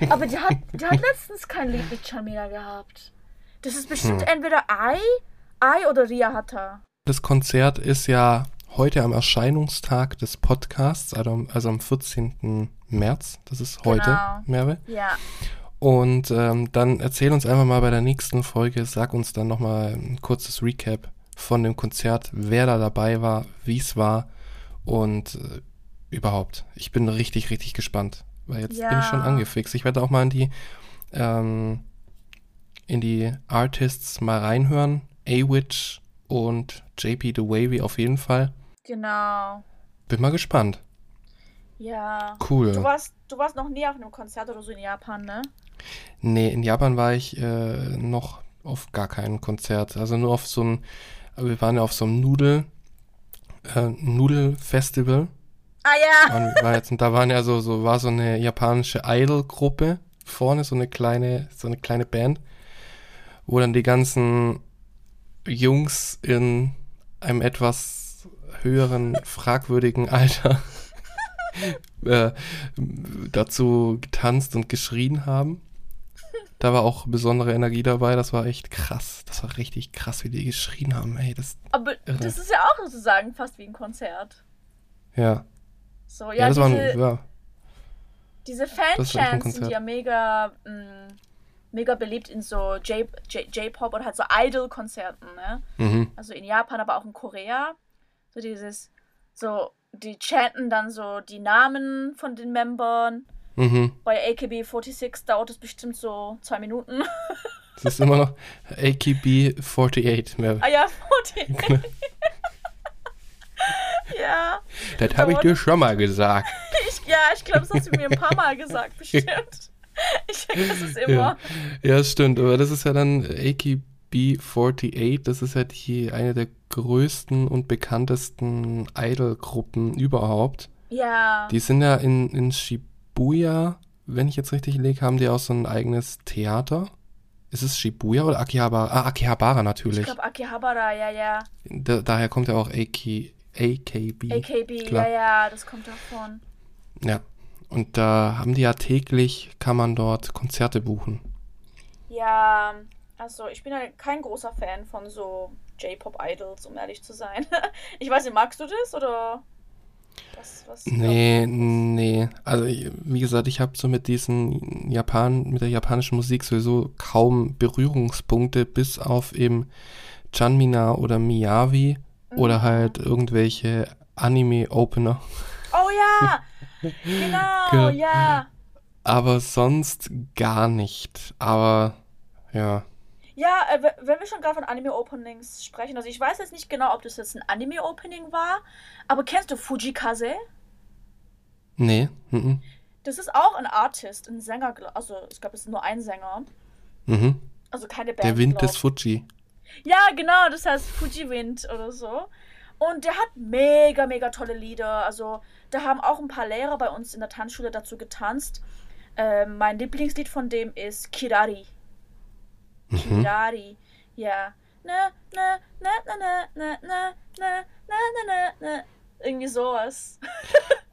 Aber die hat, die hat letztens kein Lied mit Chamila gehabt. Das ist bestimmt Hm. entweder Ai, Ai oder Ria Hatta. Das Konzert ist ja heute am Erscheinungstag des Podcasts, also am, also am 14. März. Das ist heute, Genau. Merve. Ja. Und ähm, dann erzähl uns einfach mal bei der nächsten Folge, sag uns dann nochmal ein kurzes Recap von dem Konzert, wer da dabei war, wie es war und äh, überhaupt. Ich bin richtig, richtig gespannt, weil jetzt bin ich schon Ja. angefixt. Ich werde auch mal in die, ähm, in die Artists mal reinhören. A-Witch und JP The Wavy auf jeden Fall. Genau. Bin mal gespannt. Ja. Cool. Du warst, du warst noch nie auf einem Konzert oder so in Japan, ne? Nee, in Japan war ich äh, noch auf gar keinem Konzert. Also nur auf so einem, wir waren ja auf so einem Nudel, äh, Nudelfestival. Ah ja. Waren, war jetzt, und da waren ja so, so, war so eine japanische Idol-Gruppe vorne, so eine kleine, so eine kleine Band, wo dann die ganzen Jungs in einem etwas höheren, fragwürdigen Alter äh, dazu getanzt und geschrien haben. Da war auch besondere Energie dabei, das war echt krass. Das war richtig krass, wie die geschrien haben, ey. Das, Aber Irre. das ist ja auch sozusagen fast wie ein Konzert. ja. So, Ja, ja, das diese, ein, ja. diese Fanchants sind ja mega, mh, mega beliebt in so J-Pop oder halt so Idol-Konzerten, ne? Mhm. Also in Japan, aber auch in Korea. So dieses, so, die chanten dann so die Namen von den Membern. Mhm. Bei AKB46 dauert es bestimmt so zwei Minuten. Das ist immer noch AKB48 mehr. ah ja, 40. ja, Das habe ich dir schon mal gesagt. ich, ja, ich glaube, das hast du mir ein paar Mal gesagt, bestimmt. Ich vergesse es immer. Ja, stimmt, aber das ist ja dann AKB48, das ist ja die, eine der größten und bekanntesten Idol-Gruppen überhaupt. Ja. Die sind ja in, in Shibuya, wenn ich jetzt richtig lege, haben die auch so ein eigenes Theater. Ist es Shibuya oder Akihabara? Ah, Akihabara Ich natürlich. glaube Akihabara, ja, ja. Da, daher kommt ja auch AK, AKB. AKB, Klar. ja, ja, das kommt davon. Ja. Und da haben die ja täglich, kann man dort Konzerte buchen. Ja, also ich bin ja kein großer Fan von so J-Pop-Idols, um ehrlich zu sein. Ich weiß nicht, magst du das oder was? was Nee, nee. Also wie gesagt, ich habe so mit diesen Japan, mit der japanischen Musik sowieso kaum Berührungspunkte, bis auf eben Chanmina oder Miyavi oder halt irgendwelche Anime-Opener. Oh ja! Genau, ja. Aber sonst gar nicht. Aber ja. Ja, äh, wenn wir schon gerade von Anime-Openings sprechen, also ich weiß jetzt nicht genau, ob das jetzt ein Anime-Opening war, aber kennst du Fujikaze? Nee. Mhm. Das ist auch ein Artist, ein Sänger, also ich glaube, es ist nur ein Sänger, Mhm. also keine Band. Der Wind glaub. des Fuji. Ja, genau, das heißt Fuji Wind oder so. Und der hat mega, mega tolle Lieder. Also, da haben auch ein paar Lehrer bei uns in der Tanzschule dazu getanzt. Ähm, mein Lieblingslied von dem ist Kirari. Mhm. Kirari. Ja. Na, na, na, na, na, na, na, na, na, na, na, na. Irgendwie sowas.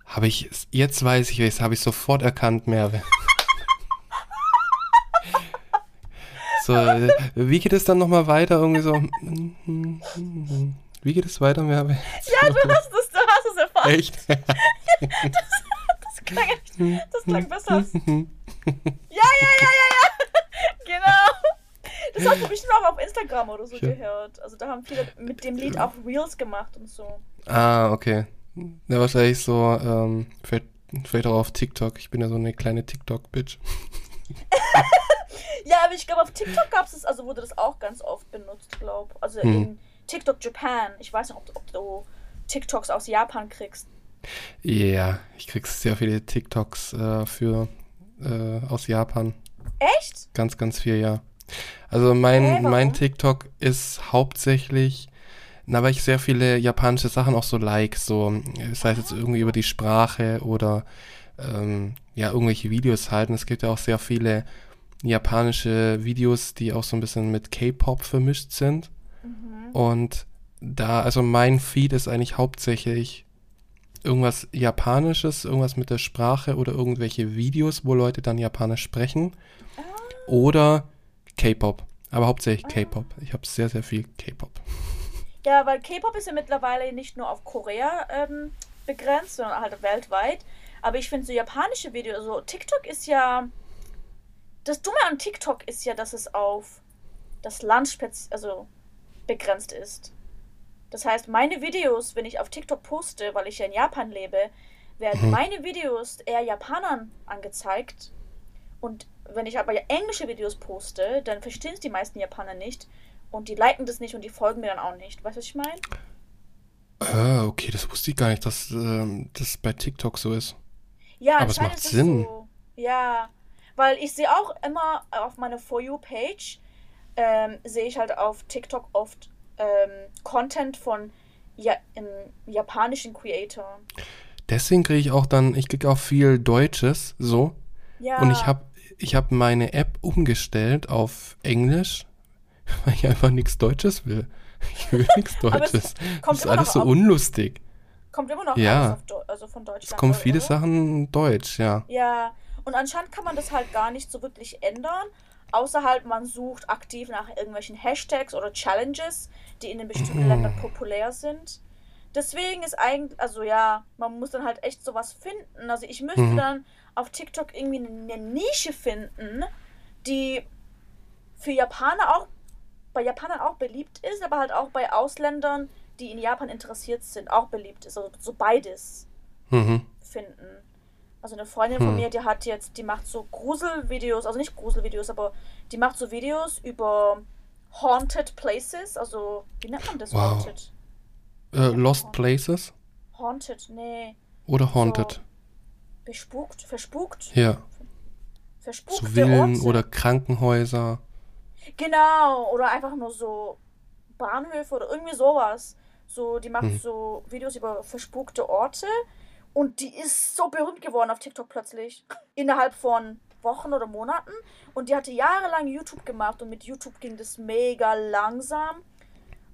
Habe ich, jetzt weiß ich es, habe ich sofort erkannt, Merve. So, äh, wie geht es dann nochmal weiter? Irgendwie so. Wie geht es weiter? Ja, du hast es, du hast es erfahren. Echt? Das, das klang echt, das klang besser. Ja, ja, ja, ja, ja. Genau. Das hast du bestimmt auch auf Instagram oder so Schön. gehört. Also da haben viele mit dem Lied auch Reels gemacht und so. Ah, okay. Ja, wahrscheinlich so, ähm, vielleicht, vielleicht auch auf TikTok. Ich bin ja so eine kleine TikTok-Bitch. Ja, aber ich glaube, auf TikTok gab es, also wurde das auch ganz oft benutzt, glaube Also Hm. in TikTok Japan. Ich weiß nicht, ob, ob du TikToks aus Japan kriegst. Ja, ich krieg sehr viele TikToks äh, für äh, aus Japan. Echt? Ganz, ganz viel, ja. Also mein, warum? mein TikTok ist hauptsächlich, na, weil ich sehr viele japanische Sachen auch so like, so, sei es jetzt irgendwie über die Sprache oder ähm, ja, irgendwelche Videos halt. Und es gibt ja auch sehr viele japanische Videos, die auch so ein bisschen mit K-Pop vermischt sind. Mhm. Und da, also mein Feed ist eigentlich hauptsächlich irgendwas Japanisches, irgendwas mit der Sprache oder irgendwelche Videos, wo Leute dann Japanisch sprechen. Oder K-Pop. Aber hauptsächlich K-Pop. Ich habe sehr, sehr viel K-Pop. Ja, weil K-Pop ist ja mittlerweile nicht nur auf Korea ähm, begrenzt, sondern halt weltweit. Aber ich finde so japanische Videos, so TikTok ist ja. Das Dumme an TikTok ist ja, dass es auf das Land also begrenzt ist. Das heißt, meine Videos, wenn ich auf TikTok poste, weil ich ja in Japan lebe, werden Mhm. meine Videos eher Japanern angezeigt. Und wenn ich aber englische Videos poste, dann verstehen es die meisten Japaner nicht. Und die liken das nicht und die folgen mir dann auch nicht. Weißt du, was ich meine? Ah, okay, das wusste ich gar nicht, dass ähm, das bei TikTok so ist. Ja, Aber es macht ist Sinn. so. Ja, weil ich sehe auch immer auf meiner For You-Page, ähm, sehe ich halt auf TikTok oft ähm, Content von ja, im japanischen Creator. Deswegen kriege ich auch dann, ich kriege auch viel Deutsches, so. Ja. Und ich habe ich hab meine App umgestellt auf Englisch, weil ich einfach nichts Deutsches will. Ich will nichts Deutsches. Das ist alles so auf- unlustig. Kommt immer noch Ja. alles auf also von Deutschland. Es kommen viele oder? Sachen Deutsch, ja. Ja, und anscheinend kann man das halt gar nicht so wirklich ändern, außer halt man sucht aktiv nach irgendwelchen Hashtags oder Challenges, die in den bestimmten Mhm. Ländern populär sind. Deswegen ist eigentlich, also ja, man muss dann halt echt sowas finden. Also ich müsste Mhm. dann auf TikTok irgendwie eine Nische finden, die für Japaner auch, bei Japanern auch beliebt ist, aber halt auch bei Ausländern, die in Japan interessiert sind, auch beliebt ist. Also so beides Mhm. finden. Also eine Freundin von Hm. mir, die hat jetzt, die macht so Gruselvideos, also nicht Gruselvideos, aber die macht so Videos über Haunted Places, also wie nennt man das Wow. Haunted? Äh, Lost Places Haunted, nee, oder Haunted? bespukt, verspukt, Ja, verspukte so Villen oder Krankenhäuser. Genau, oder einfach nur so Bahnhöfe oder irgendwie sowas. So, die macht Mhm. so Videos über verspukte Orte und die ist so berühmt geworden auf TikTok plötzlich. Innerhalb von Wochen oder Monaten. Und die hatte jahrelang YouTube gemacht und mit YouTube ging das mega langsam.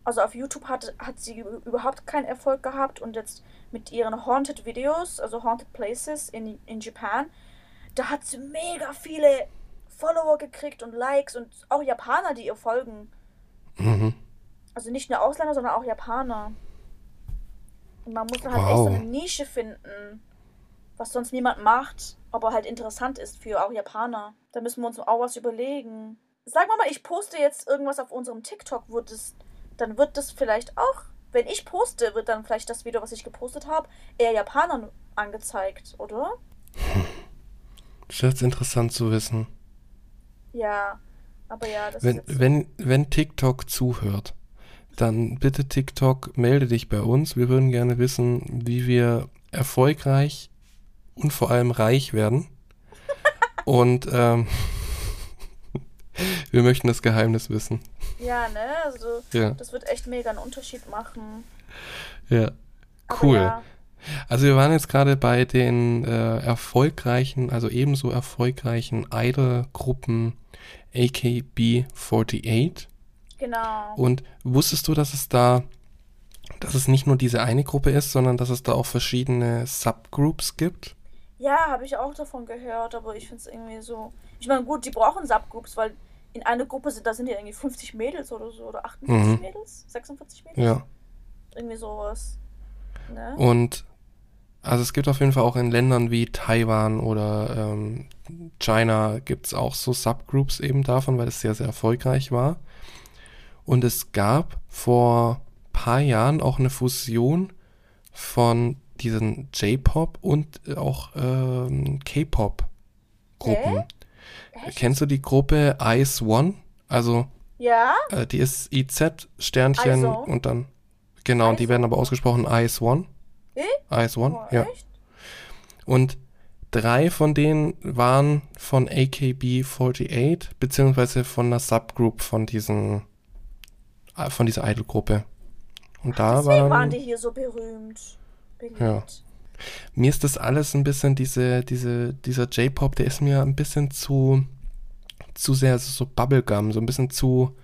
Also auf YouTube hat, hat sie überhaupt keinen Erfolg gehabt und jetzt mit ihren Haunted Videos, also Haunted Places in, in Japan, da hat sie mega viele Follower gekriegt und Likes und auch Japaner, die ihr folgen. Mhm. Also nicht nur Ausländer, sondern auch Japaner. Und man muss halt echt so Wow. eine Nische finden, was sonst niemand macht, aber halt interessant ist für auch Japaner. Da müssen wir uns auch was überlegen. Sagen wir mal, ich poste jetzt irgendwas auf unserem TikTok, wird es, dann wird das vielleicht auch, wenn ich poste, wird dann vielleicht das Video, was ich gepostet habe, eher Japanern angezeigt, oder? Das ist interessant zu wissen. Ja, aber ja, das Wenn, ist wenn, wenn TikTok zuhört, dann bitte TikTok, melde dich bei uns. Wir würden gerne wissen, wie wir erfolgreich und vor allem reich werden. Und ähm, wir möchten das Geheimnis wissen. Ja, ne? Also Ja, das wird echt mega einen Unterschied machen. ja. Aber Cool. Ja, Also wir waren jetzt gerade bei den äh, erfolgreichen, also ebenso erfolgreichen Idol-Gruppen AKB48. Genau. Und wusstest du, dass es da, dass es nicht nur diese eine Gruppe ist, sondern dass es da auch verschiedene Subgroups gibt? Ja, habe ich auch davon gehört, aber ich finde es irgendwie so. Ich meine, gut, die brauchen Subgroups, weil in einer Gruppe sind, da sind ja irgendwie 50 Mädels oder so, oder 48 Mhm. Mädels, 46 Mädels. Ja. Irgendwie sowas. Ne? Und also es gibt auf jeden Fall auch in Ländern wie Taiwan oder ähm, China gibt es auch so Subgroups eben davon, weil es sehr, sehr erfolgreich war. Und es gab vor paar Jahren auch eine Fusion von diesen J-Pop und auch ähm, K-Pop-Gruppen. Echt? Kennst du die Gruppe Ice One? Also Ja? äh, die ist IZ Sternchen und dann genau, und die werden aber ausgesprochen Ice One. Eh? Ice One, Oh, ja. Echt? Und drei von denen waren von AKB48, beziehungsweise von einer Subgroup von diesen, äh, von dieser Idol-Gruppe. Und da Deswegen waren waren, die hier so berühmt. Beliebt. Ja. mir ist das alles ein bisschen, diese, diese, dieser J-Pop, der ist mir ein bisschen zu, zu sehr so Bubblegum, so ein bisschen zu,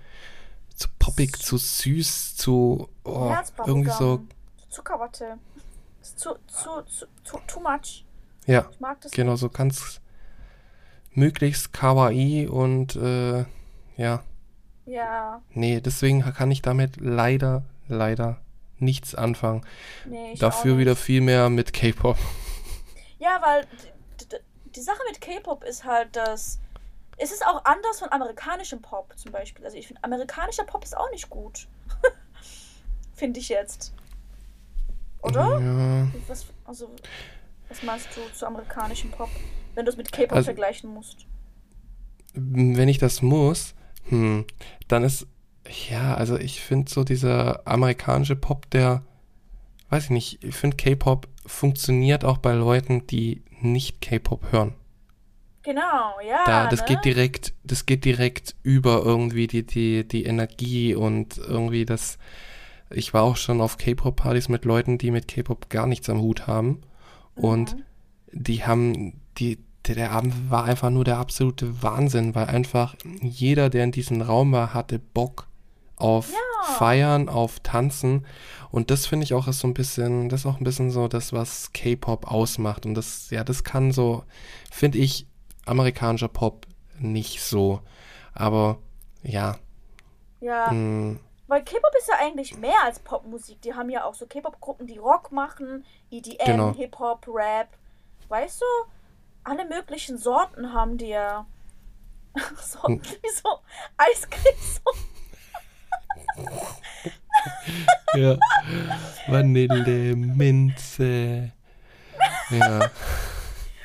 zu poppig, zu süß, zu, oh, irgendwie so, Zuckerwatte. Zu, zu, zu, zu, too much. ja, Ich mag das genau, nicht. so ganz möglichst kawaii und, äh, ja, Ja, Nee, deswegen kann ich damit leider, leider nichts anfangen. nee, ich Dafür wieder viel mehr mit K-Pop. Ja, weil die Sache mit K-Pop ist halt, dass es ist auch anders von amerikanischem Pop zum Beispiel. Also ich finde, amerikanischer Pop ist auch nicht gut. finde ich jetzt. Oder? Ja, Was, also, was meinst du zu amerikanischem Pop, wenn du es mit K-Pop Also- vergleichen musst? wenn ich das muss, hm, dann ist, ja, also ich finde so dieser amerikanische Pop, der, weiß ich nicht, ich finde K-Pop funktioniert auch bei Leuten, die nicht K-Pop hören. Genau, ja. Da, das ne? geht direkt, das geht direkt über irgendwie die, die, die Energie und irgendwie das. Ich war auch schon auf K-Pop-Partys mit Leuten, die mit K-Pop gar nichts am Hut haben. Und Mhm. die haben, die, der, der Abend war einfach nur der absolute Wahnsinn, weil einfach jeder, der in diesem Raum war, hatte Bock auf Ja. Feiern, auf Tanzen. Und das finde ich auch ist so ein bisschen, das ist auch ein bisschen so das, was K-Pop ausmacht. Und das, ja, das kann so, finde ich, amerikanischer Pop nicht so. Aber ja, Ja, mh, weil K-Pop ist ja eigentlich mehr als Popmusik. Die haben ja auch so K-Pop-Gruppen, die Rock machen, EDM, Genau. Hip-Hop, Rap. Weißt du? Alle möglichen Sorten haben die ja. So, Hm. wie so Eiscreme. So. ja, Vanille, Minze. Ja,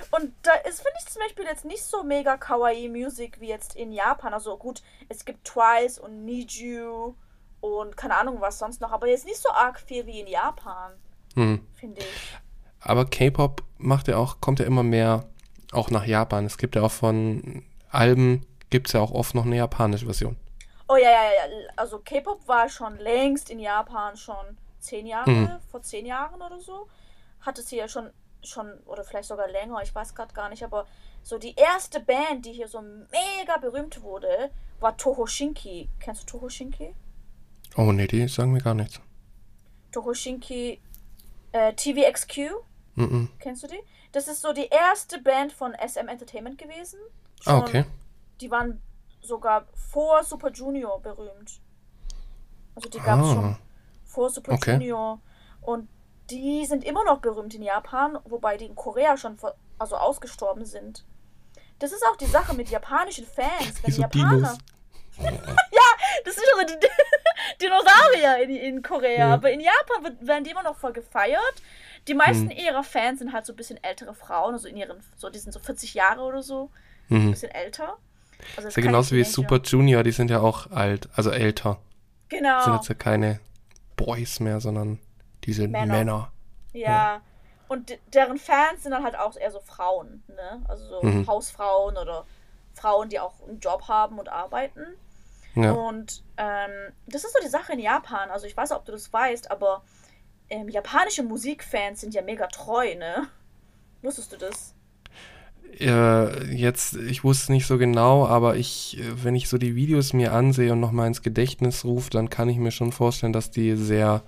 Und da ist, finde ich zum Beispiel jetzt nicht so mega kawaii Music wie jetzt in Japan. Also gut, es gibt Twice und Need You und keine Ahnung was sonst noch, aber jetzt nicht so arg viel wie in Japan, hm. finde ich. Aber K-Pop macht ja auch, kommt ja immer mehr auch nach Japan. Es gibt ja auch von Alben, gibt es ja auch oft noch eine japanische Version. Oh ja, ja, ja. Also K-Pop war schon längst in Japan schon zehn Jahre, Mhm. vor zehn Jahren oder so. Hatte sie ja schon, schon, oder vielleicht sogar länger, ich weiß gerade gar nicht, aber so die erste Band, die hier so mega berühmt wurde, war Tohoshinki. Kennst du Tohoshinki? Oh nee, die sagen mir gar nichts. Tohoshinki äh, TVXQ, Mhm. kennst du die? Das ist so die erste Band von SM Entertainment gewesen. Ah, Schon- okay. Die waren sogar vor Super Junior berühmt. Also die gab es Ah. schon vor Super Okay. Junior. Und die sind immer noch berühmt in Japan, wobei die in Korea schon ver- also ausgestorben sind. Das ist auch die Sache mit japanischen Fans. Wenn so Japaner. Dinos. Das sind schon so die Dinosaurier in, in Korea. Ja. Aber in Japan wird, werden die immer noch voll gefeiert. Die meisten Hm. ihrer Fans sind halt so ein bisschen ältere Frauen, also in ihren, so, die sind so 40 Jahre oder so, ein Mhm. bisschen älter. Also Ist ja genauso wie. Super Junior, die sind ja auch alt, also älter. Genau. Sind jetzt ja keine Boys mehr, sondern die sind Männer. Männer. Ja. Und de- deren Fans sind dann halt auch eher so Frauen, ne? Also so Mhm. Hausfrauen oder Frauen, die auch einen Job haben und arbeiten. Ja. Und ähm, das ist so die Sache in Japan. Also ich weiß nicht, ob du das weißt, aber ähm, japanische Musikfans sind ja mega treu, ne? Wusstest du das? Äh, jetzt, ich wusste nicht so genau, aber ich, äh, wenn ich so die Videos mir ansehe und nochmal ins Gedächtnis rufe, dann kann ich mir schon vorstellen, dass die sehr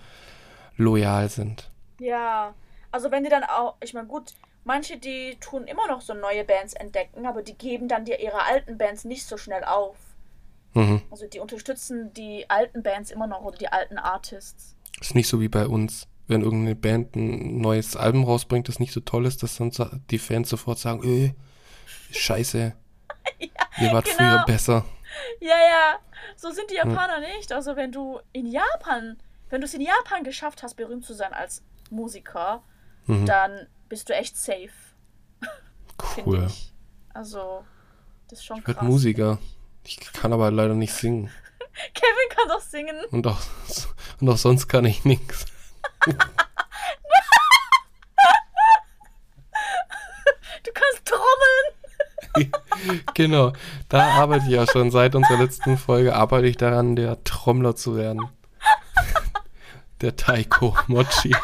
loyal sind. Ja, also wenn die dann auch, ich meine, gut, manche, die tun immer noch so neue Bands entdecken, aber die geben dann die, ihre alten Bands nicht so schnell auf. Mhm. Also die unterstützen die alten Bands immer noch oder die alten Artists. Ist nicht so wie bei uns. Wenn irgendeine Band ein neues Album rausbringt, das nicht so toll ist, dass dann die Fans sofort sagen, öh, scheiße, ihr wart genau. früher besser. Ja, ja, so sind die Japaner nicht. Also wenn du in Japan, wenn du es in Japan geschafft hast, berühmt zu sein als Musiker, Mhm. dann bist du echt safe, Cool. ich. Also, das ist schon Ich krass. Musiker. Ich kann aber leider nicht singen. Kevin kann doch singen. Und auch, und auch sonst kann ich nichts. Du kannst trommeln. Genau, da arbeite ich ja schon seit unserer letzten Folge, arbeite ich daran, der Trommler zu werden. Der Taiko Mochi.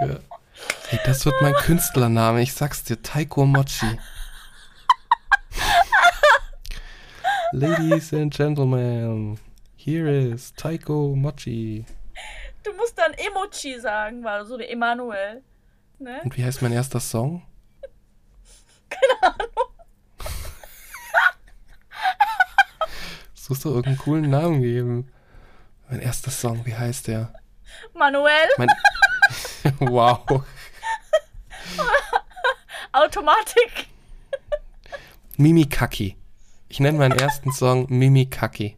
Ja. Hey, das wird mein Künstlername, ich sag's dir, Taiko Mochi. Ladies and Gentlemen, here is Taiko Mochi. Du musst dann Emoji sagen, weil so wie Emanuel. Ne? Und wie heißt mein erster Song? Keine Ahnung. Es muss doch irgendeinen coolen Namen geben. Mein erster Song, wie heißt der? Manuel, Mein wow. Automatik. Mimikaki. Ich nenne meinen ersten Song Mimikaki.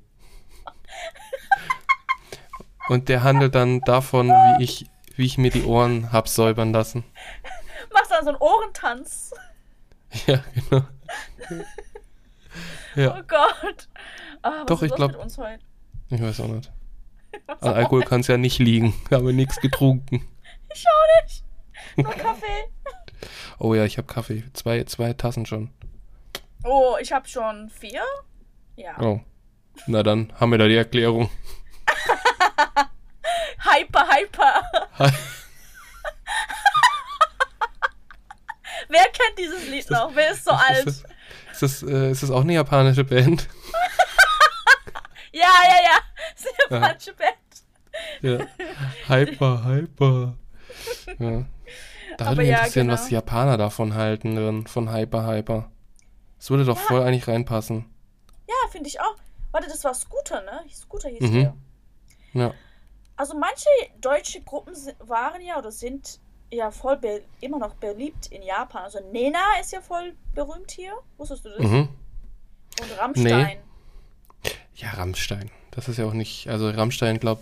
Und der handelt dann davon, wie ich, wie ich mir die Ohren hab säubern lassen. Machst dann so einen Ohrentanz. Ja, genau. Ja, Oh Gott. Ah, was Doch, ich los glaub- mit uns heute? ich weiß auch nicht. An Alkohol kann es ja nicht liegen. Ich habe nichts getrunken. Ich auch nicht. Nur Kaffee. Oh ja, ich habe Kaffee. Zwei, zwei Tassen schon. Oh, ich habe schon vier. Ja. Oh. Na dann haben wir da die Erklärung. Hyper, hyper. Hi. Wer kennt dieses Lied noch? Wer ist so alt? Ist das, ist, das, äh, ist das auch eine japanische Band? Ja, ja, ja. Das ist eine Ja. falsche Band. Ja. Hyper, hyper. Ja. Da würde mich ja, interessieren, genau. was die Japaner davon halten, von Hyper, hyper. Das würde doch voll eigentlich reinpassen. Ja, finde ich auch. Warte, das war Scooter, ne? Scooter hieß Mhm. der. Ja. Also manche deutsche Gruppen waren ja oder sind ja voll immer noch beliebt in Japan. Also Nena ist ja voll berühmt hier. Wusstest du das? Mhm. Und Rammstein. Ja, Rammstein. Das ist ja auch nicht, also Rammstein, glaub,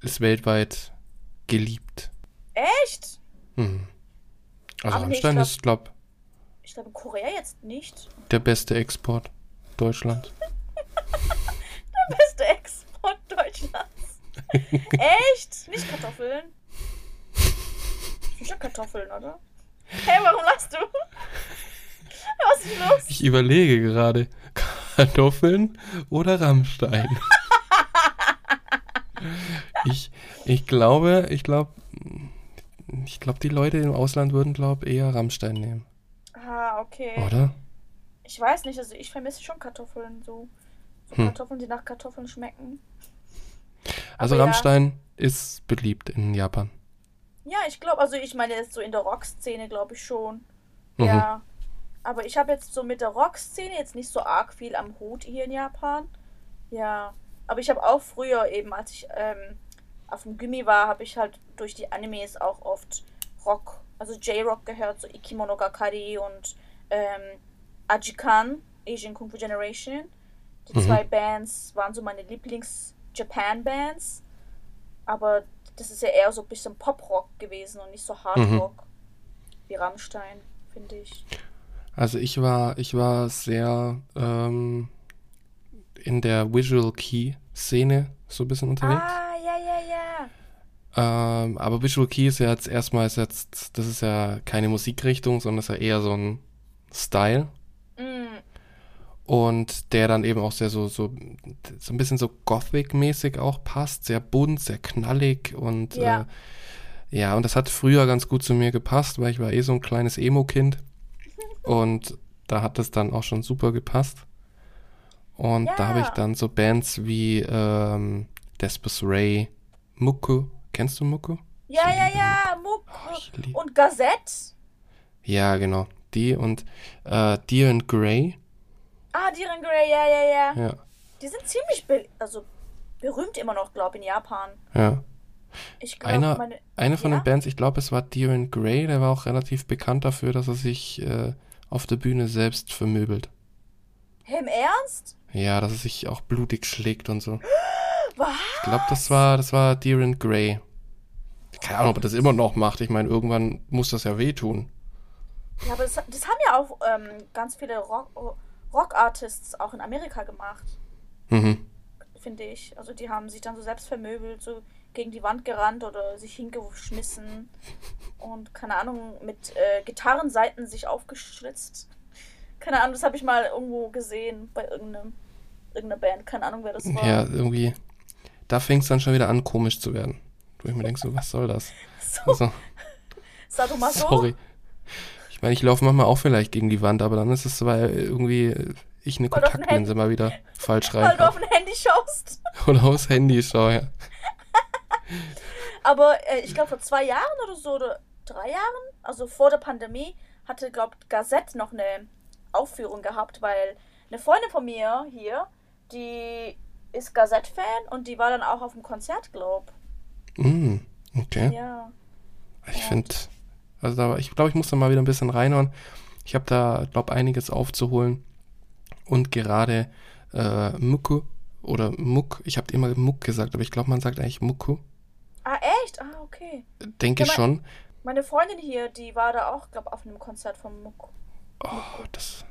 ist weltweit geliebt. Echt? Mhm. Also Aber nee, Rammstein glaub- ist, glaub, Ich glaube Korea jetzt nicht. der beste Export Deutschland. Der beste Export Deutschlands. Echt? Nicht Kartoffeln? Schon Kartoffeln, oder? Hey, warum lachst du? Was ist los? Ich überlege gerade, Kartoffeln oder Rammstein? ich, ich glaube, ich glaube, ich glaube, die Leute im Ausland würden, glaube eher Rammstein nehmen, okay. oder? Ich weiß nicht, also ich vermisse schon Kartoffeln so. So Hm. Kartoffeln, die nach Kartoffeln schmecken. Also Aber ja. Rammstein ist beliebt in Japan. Ja, ich glaube, also ich meine jetzt so in der Rock-Szene glaube ich schon. Mhm. Ja. Aber ich habe jetzt so mit der Rock-Szene jetzt nicht so arg viel am Hut hier in Japan. Ja. Aber ich habe auch früher eben, als ich ähm, auf dem Gimmi war, habe ich halt durch die Animes auch oft Rock, also J-Rock gehört, so Ikimonogakari und ähm, Ajikan, Asian Kung Fu Generation. Die Mhm. zwei Bands waren so meine Lieblings-Japan-Bands. Aber das ist ja eher so ein bisschen Pop-Rock gewesen und nicht so Mhm. Hard-Rock. Wie Rammstein, finde ich. Also ich war, ich war sehr ähm, in der Visual Key Szene so ein bisschen unterwegs. Ah, ja, ja, ja. Ähm, aber Visual Key ist ja jetzt erstmal ist jetzt, das ist ja keine Musikrichtung, sondern ist ja eher so ein Style. Mm, und der dann eben auch sehr so, so, so ein bisschen so Gothic-mäßig auch passt, sehr bunt, sehr knallig und Ja. äh, ja, und das hat früher ganz gut zu mir gepasst, weil ich war eh so ein kleines Emo-Kind und da hat das dann auch schon super gepasst. Und da habe ich Ja. dann so Bands wie ähm, Despus Ray, Mucko, kennst du Mucko? Ja, ja, ja, Muck Oh, und Gazette. Ja, genau, die und äh, Deer and Grey, Ah, Diren Grey, ja, ja, ja. ja, Die sind ziemlich be also berühmt immer noch, glaube ich, in Japan. ja. Ich glaube, Einer, meine. eine von Ja? den Bands, ich glaube, es war Deeren Grey, der war auch relativ bekannt dafür, dass er sich äh, auf der Bühne selbst vermöbelt. Hey, im Ernst? Ja, dass er sich auch blutig schlägt und so. Was? Ich glaube, das war, das war Deeren Grey. Keine Ahnung, ob er das immer noch macht. Ich meine, irgendwann muss das ja wehtun. Ja, aber das, das haben ja auch ähm, ganz viele Rock- Rock-Artists auch in Amerika gemacht, Mhm. finde ich. Also die haben sich dann so selbst vermöbelt, so gegen die Wand gerannt oder sich hingeschmissen und keine Ahnung, mit äh, Gitarrenseiten sich aufgeschlitzt. Keine Ahnung, das habe ich mal irgendwo gesehen bei irgendeinem, irgendeiner Band. Keine Ahnung, wer das war. Ja, irgendwie. Da fängt es dann schon wieder an, komisch zu werden. Wo ich mir denke, so, was soll das? So, Also, Sadomaso. sorry. Ich meine, ich laufe manchmal auch vielleicht gegen die Wand, aber dann ist es weil irgendwie ich eine Weil Kontaktlinse mal wieder falsch Weil rein du auf ein Handy schaust. Oder aufs Handy schaue, ja. Aber äh, ich glaube, vor zwei Jahren oder so, oder drei Jahren, also vor der Pandemie, hatte, glaube Gazette noch eine Aufführung gehabt, weil eine Freundin von mir hier, die ist Gazette-Fan und die war dann auch auf dem Konzert, glaub. Mm, okay. Ja. Ich finde, also da, ich glaube, ich muss da mal wieder ein bisschen reinhauen. Ich habe da, glaube einiges aufzuholen. Und gerade äh, Mucku oder Muck, ich habe immer Muck gesagt, aber ich glaube, man sagt eigentlich Mucku. Ah, echt? Ah, okay. Denke Ja, mein- schon. Meine Freundin hier, die war da auch, glaube auf einem Konzert von Muck. Oh, das,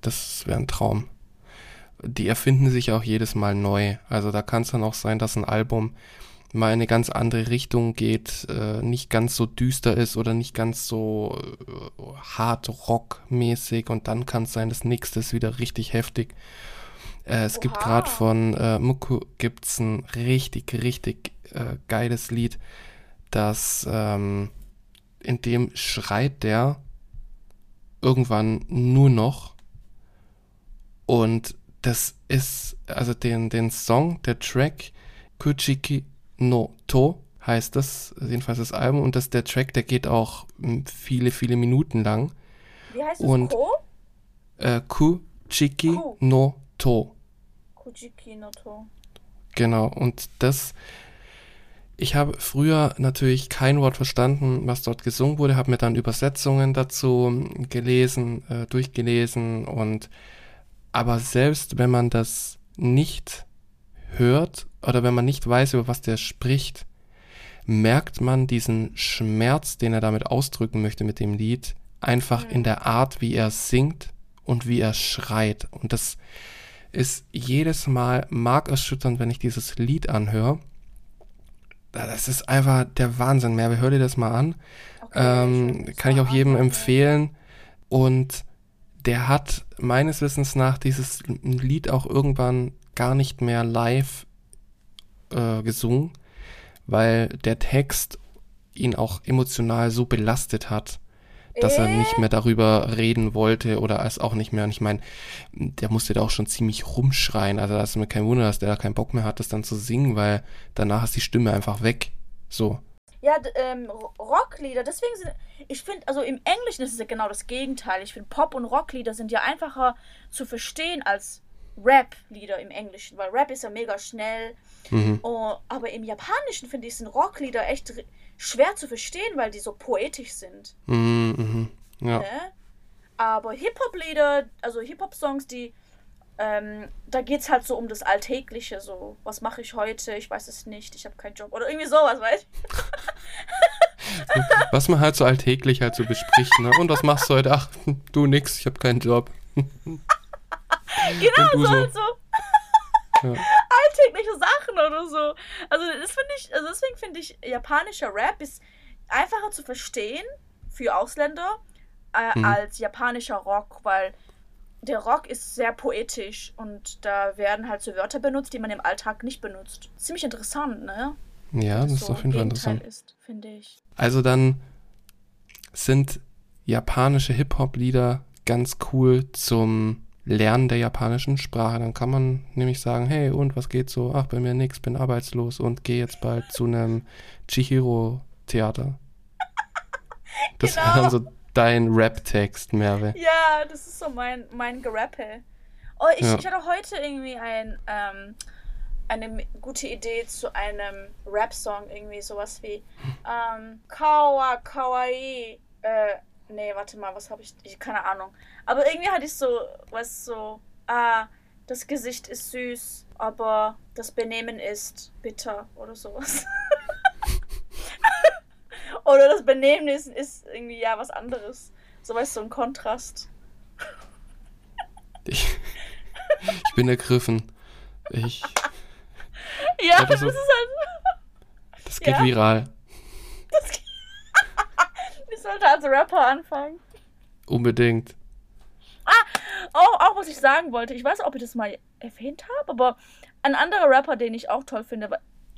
das wäre ein Traum. Die erfinden sich auch jedes Mal neu. Also da kann es dann auch sein, dass ein Album mal in eine ganz andere Richtung geht, äh, nicht ganz so düster ist oder nicht ganz so äh, hart rockmäßig und dann kann es sein, das nächste ist wieder richtig heftig. Äh, es gibt Oha. gerade von äh, Muku gibt's ein richtig, richtig äh, geiles Lied, das ähm, in dem schreit der irgendwann nur noch. Und das ist, also den, den Song, der Track, Kuchiki no To heißt das, jedenfalls das Album. Und das, der Track, der geht auch mm, viele, viele Minuten lang. Wie heißt es? Und- Ko? Äh, Kuchiki Ku. no To. Kujiki no To. Genau, und das, ich habe früher natürlich kein Wort verstanden, was dort gesungen wurde, habe mir dann Übersetzungen dazu gelesen, äh, durchgelesen und aber selbst wenn man das nicht hört oder wenn man nicht weiß, über was der spricht, merkt man diesen Schmerz, den er damit ausdrücken möchte mit dem Lied, einfach Mhm. in der Art, wie er singt und wie er schreit. Und das ist jedes Mal markerschütternd, wenn ich dieses Lied anhöre. Das ist einfach der Wahnsinn. Mehr, hör dir das mal an. Okay, Ähm, will kann ich auch jedem empfehlen. Und der hat meines Wissens nach dieses Lied auch irgendwann gar nicht mehr live äh, gesungen, weil der Text ihn auch emotional so belastet hat, dass er Äh? nicht mehr darüber reden wollte oder es auch nicht mehr. Und ich meine, der musste da auch schon ziemlich rumschreien. Also da ist mir kein Wunder, dass der da keinen Bock mehr hat, das dann zu singen, weil danach ist die Stimme einfach weg. So. Ja, ähm, Ro- Rocklieder, deswegen sind, ich finde, also im Englischen ist es ja genau das Gegenteil. Ich finde, Pop- und Rocklieder sind ja einfacher zu verstehen als Rap-Lieder im Englischen, weil Rap ist ja mega schnell. Mhm. Oh, aber im Japanischen finde ich, sind Rocklieder echt schwer zu verstehen, weil die so poetisch sind. Mhm, mhm. Ja. Ne? Aber Hip-Hop-Lieder, also Hip-Hop-Songs, die, ähm, da geht es halt so um das Alltägliche, so, was mache ich heute, ich weiß es nicht, ich habe keinen Job oder irgendwie sowas, weißt du? Was man halt so alltäglich halt so bespricht, ne? Und was machst du heute? Ach, du nix, ich habe keinen Job. Genau, so, so. halt so Ja. alltägliche Sachen oder so. Also das finde ich, also deswegen finde ich, japanischer Rap ist einfacher zu verstehen für Ausländer äh, Mhm. als japanischer Rock, weil der Rock ist sehr poetisch und da werden halt so Wörter benutzt, die man im Alltag nicht benutzt. Ziemlich interessant, ne? Ja, das, Dass ist so auf jeden Fall interessant. ist, finde ich. Also dann sind japanische Hip-Hop-Lieder ganz cool zum Lernen der japanischen Sprache. Dann kann man nämlich sagen, hey, und was geht so? Ach, bei mir nix, bin arbeitslos und gehe jetzt bald zu einem Chihiro-Theater. Das wäre Genau. dann so dein Rap-Text, Merve. Ja, das ist so mein, mein Gerappe. Oh, ich, Ja. ich hatte heute irgendwie ein, ähm, eine gute Idee zu einem Rap-Song, irgendwie sowas wie ähm, Kawa Kawaii. Äh, nee, warte mal, was habe ich, ich? Keine Ahnung. Aber irgendwie hatte ich so, was so, ah, das Gesicht ist süß, aber das Benehmen ist bitter oder sowas. oder das Benehmen ist, ist irgendwie ja was anderes. So weißt du, so ein Kontrast. Ich, ich bin ergriffen. Ich, Ja, das das, ist- halt. das geht Ja. viral. Ich sollte als Rapper anfangen. Unbedingt. Auch, auch was ich sagen wollte, ich weiß, ob ich das mal erwähnt habe, aber ein anderer Rapper, den ich auch toll finde,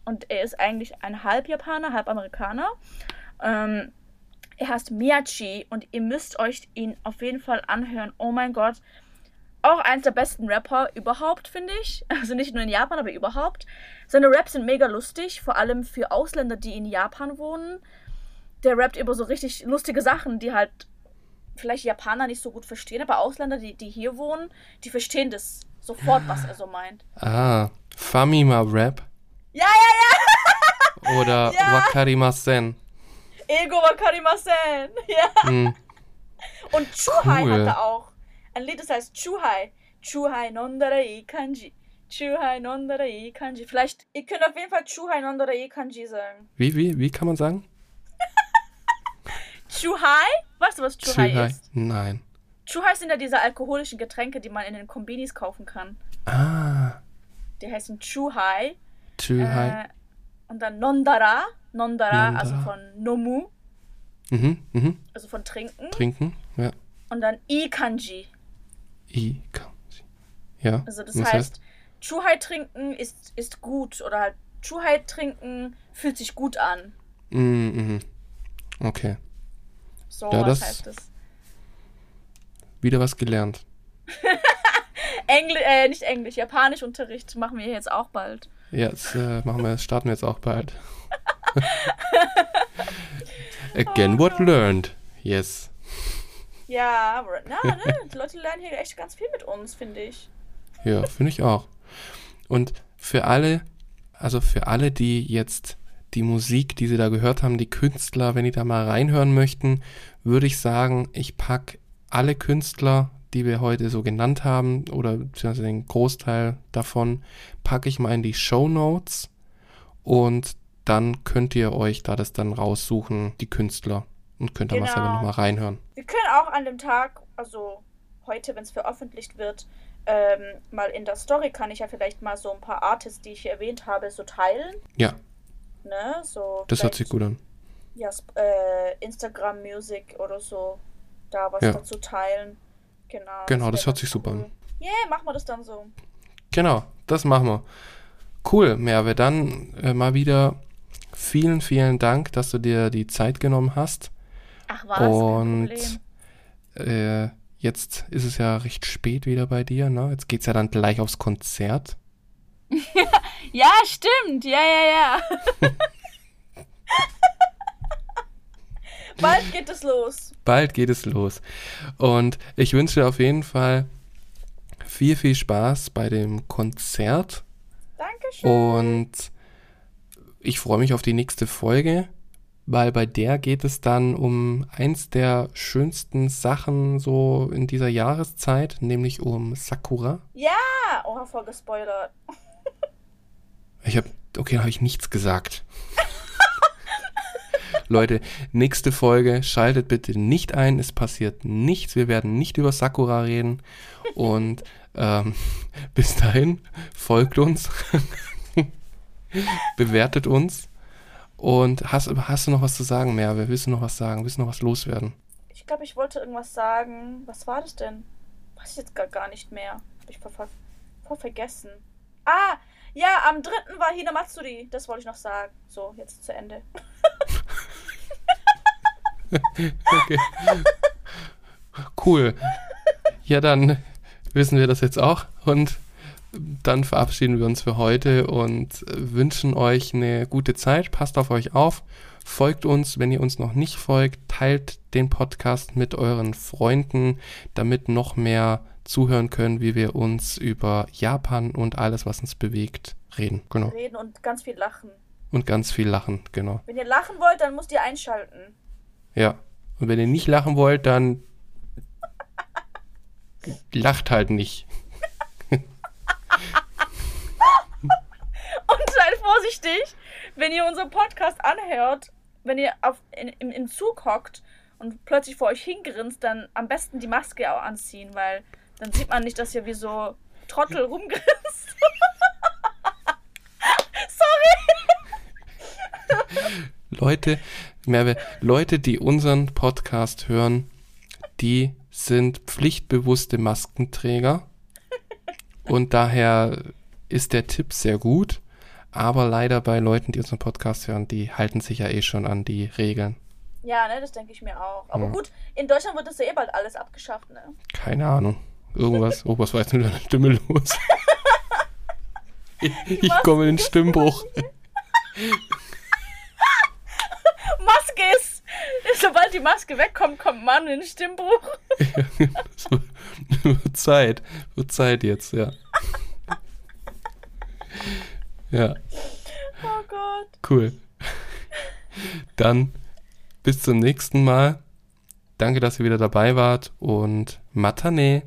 und er ist eigentlich ein halb Japaner, halb Amerikaner. Ähm, er heißt Miyachi und ihr müsst euch ihn auf jeden Fall anhören. Oh mein Gott. Auch eins der besten Rapper überhaupt, finde ich. Also nicht nur in Japan, aber überhaupt. Seine Raps sind mega lustig, vor allem für Ausländer, die in Japan wohnen. Der rappt über so richtig lustige Sachen, die halt vielleicht Japaner nicht so gut verstehen, aber Ausländer, die, die hier wohnen, die verstehen das sofort, was er so meint. Ah, Famima Rap Ja, ja, oder Ja. Wakarimasen. ja! Ego wakarimasen! Ja. Hm. Und Chuhai Cool. hat er auch. Ein Lied, das heißt Chuhai. Chuhai nondara i kanji. Chuhai nondara i kanji. Vielleicht, ihr könnt auf jeden Fall Chuhai nondara i kanji sagen. Wie, wie, wie kann man sagen? Chuhai? Weißt du, was Chuhai, Chuhai. ist? Nein. Chuhai sind ja diese alkoholischen Getränke, die man in den Kombinis kaufen kann. Ah, Die heißen Chuhai. Chuhai. Äh, und dann Nondara. Nondara, Nondara. also von Nomu, Mhm, mhm. also von Trinken. Trinken. Ja. Und dann I-Kanji. I, Kanji. Ja. Also das was heißt, Chuhai trinken ist, ist gut. Oder halt Chuhai trinken fühlt sich gut an. Mhm, mhm. Okay. So Ja, was das- heißt das. Wieder was gelernt. Engl äh, nicht Englisch, Japanischunterricht machen wir jetzt auch bald. Ja, jetzt äh, machen wir, starten wir jetzt auch bald. Again, what learned. Yes. Ja, na, ne, die Leute lernen hier echt ganz viel mit uns, finde ich. Ja, finde ich auch. Und für alle, also für alle, die jetzt die Musik, die sie da gehört haben, die Künstler, wenn die da mal reinhören möchten, würde ich sagen, ich pack alle Künstler, die wir heute so genannt haben, oder beziehungsweise den Großteil davon, packe ich mal in die Show Notes und dann könnt ihr euch da das dann raussuchen, die Künstler, und könnt da mal Genau. selber nochmal reinhören. Wir können auch an dem Tag, also heute, wenn es veröffentlicht wird, ähm, mal in der Story kann ich ja vielleicht mal so ein paar Artists, die ich hier erwähnt habe, so teilen. Ja, Ne? So das hört sich gut an. Ja, äh, Instagram Music oder so. Da was Ja. dazu teilen. Genau. Genau, das wär hört sich super an. Ja, yeah, machen wir das dann so. Genau, das machen wir. Cool, Merve. Dann äh, mal wieder vielen, vielen Dank, dass du dir die Zeit genommen hast. Ach was, kein Und Problem. äh, jetzt ist es ja recht spät wieder bei dir. Ne? Jetzt geht's ja dann gleich aufs Konzert. Ja, stimmt. Ja, ja, ja. Bald geht es los. Bald geht es los. Und ich wünsche dir auf jeden Fall viel, viel Spaß bei dem Konzert. Dankeschön. Und ich freue mich auf die nächste Folge, weil bei der geht es dann um eins der schönsten Sachen so in dieser Jahreszeit, nämlich um Sakura. Ja, oh, voll gespoilert. Ich habe, okay, habe ich nichts gesagt. Leute, nächste Folge, schaltet bitte nicht ein, es passiert nichts, wir werden nicht über Sakura reden und ähm, bis dahin folgt uns, bewertet uns und hast, hast du noch was zu sagen, Merve? Willst du noch was sagen? Willst du noch was loswerden? Ich glaube, ich wollte irgendwas sagen. Was war das denn? Weiß ich jetzt gar, gar nicht mehr. Hab ich voll, voll, voll vergessen. Ah, ja, am 3. war Hinamatsuri. Das wollte ich noch sagen. So, jetzt zu Ende. okay. Cool. Ja, dann wissen wir das jetzt auch und dann verabschieden wir uns für heute und wünschen euch eine gute Zeit. Passt auf euch auf. Folgt uns, wenn ihr uns noch nicht folgt. Teilt den Podcast mit euren Freunden, damit noch mehr zuhören können, wie wir uns über Japan und alles, was uns bewegt, reden. Genau. Reden und ganz viel lachen. Und ganz viel lachen, genau. Wenn ihr lachen wollt, dann müsst ihr einschalten. Ja. Und wenn ihr nicht lachen wollt, dann lacht halt nicht. Und seid vorsichtig, wenn ihr unseren Podcast anhört, wenn ihr auf, in, im, im Zug hockt und plötzlich vor euch hingrinst, dann am besten die Maske auch anziehen, weil dann sieht man nicht, dass ihr wie so Trottel rumgrinst. Sorry. Leute, Merve, Leute, die unseren Podcast hören, die sind pflichtbewusste Maskenträger. Und daher ist der Tipp sehr gut. Aber leider bei Leuten, die unseren Podcast hören, die halten sich ja eh schon an die Regeln. Ja, ne, das denke ich mir auch. Aber Ja. gut, in Deutschland wird das ja eh bald alles abgeschafft, ne? Keine Ahnung. Irgendwas. Oh, was war jetzt mit deiner Stimme los? Ich, ich komme in den Stimmbruch. Maske ist. Sobald die Maske wegkommt, kommt man in den Stimmbruch. Wird Zeit. Wird Zeit jetzt, ja. Ja, Oh Gott. cool. Dann bis zum nächsten Mal. Danke, dass ihr wieder dabei wart und Matane.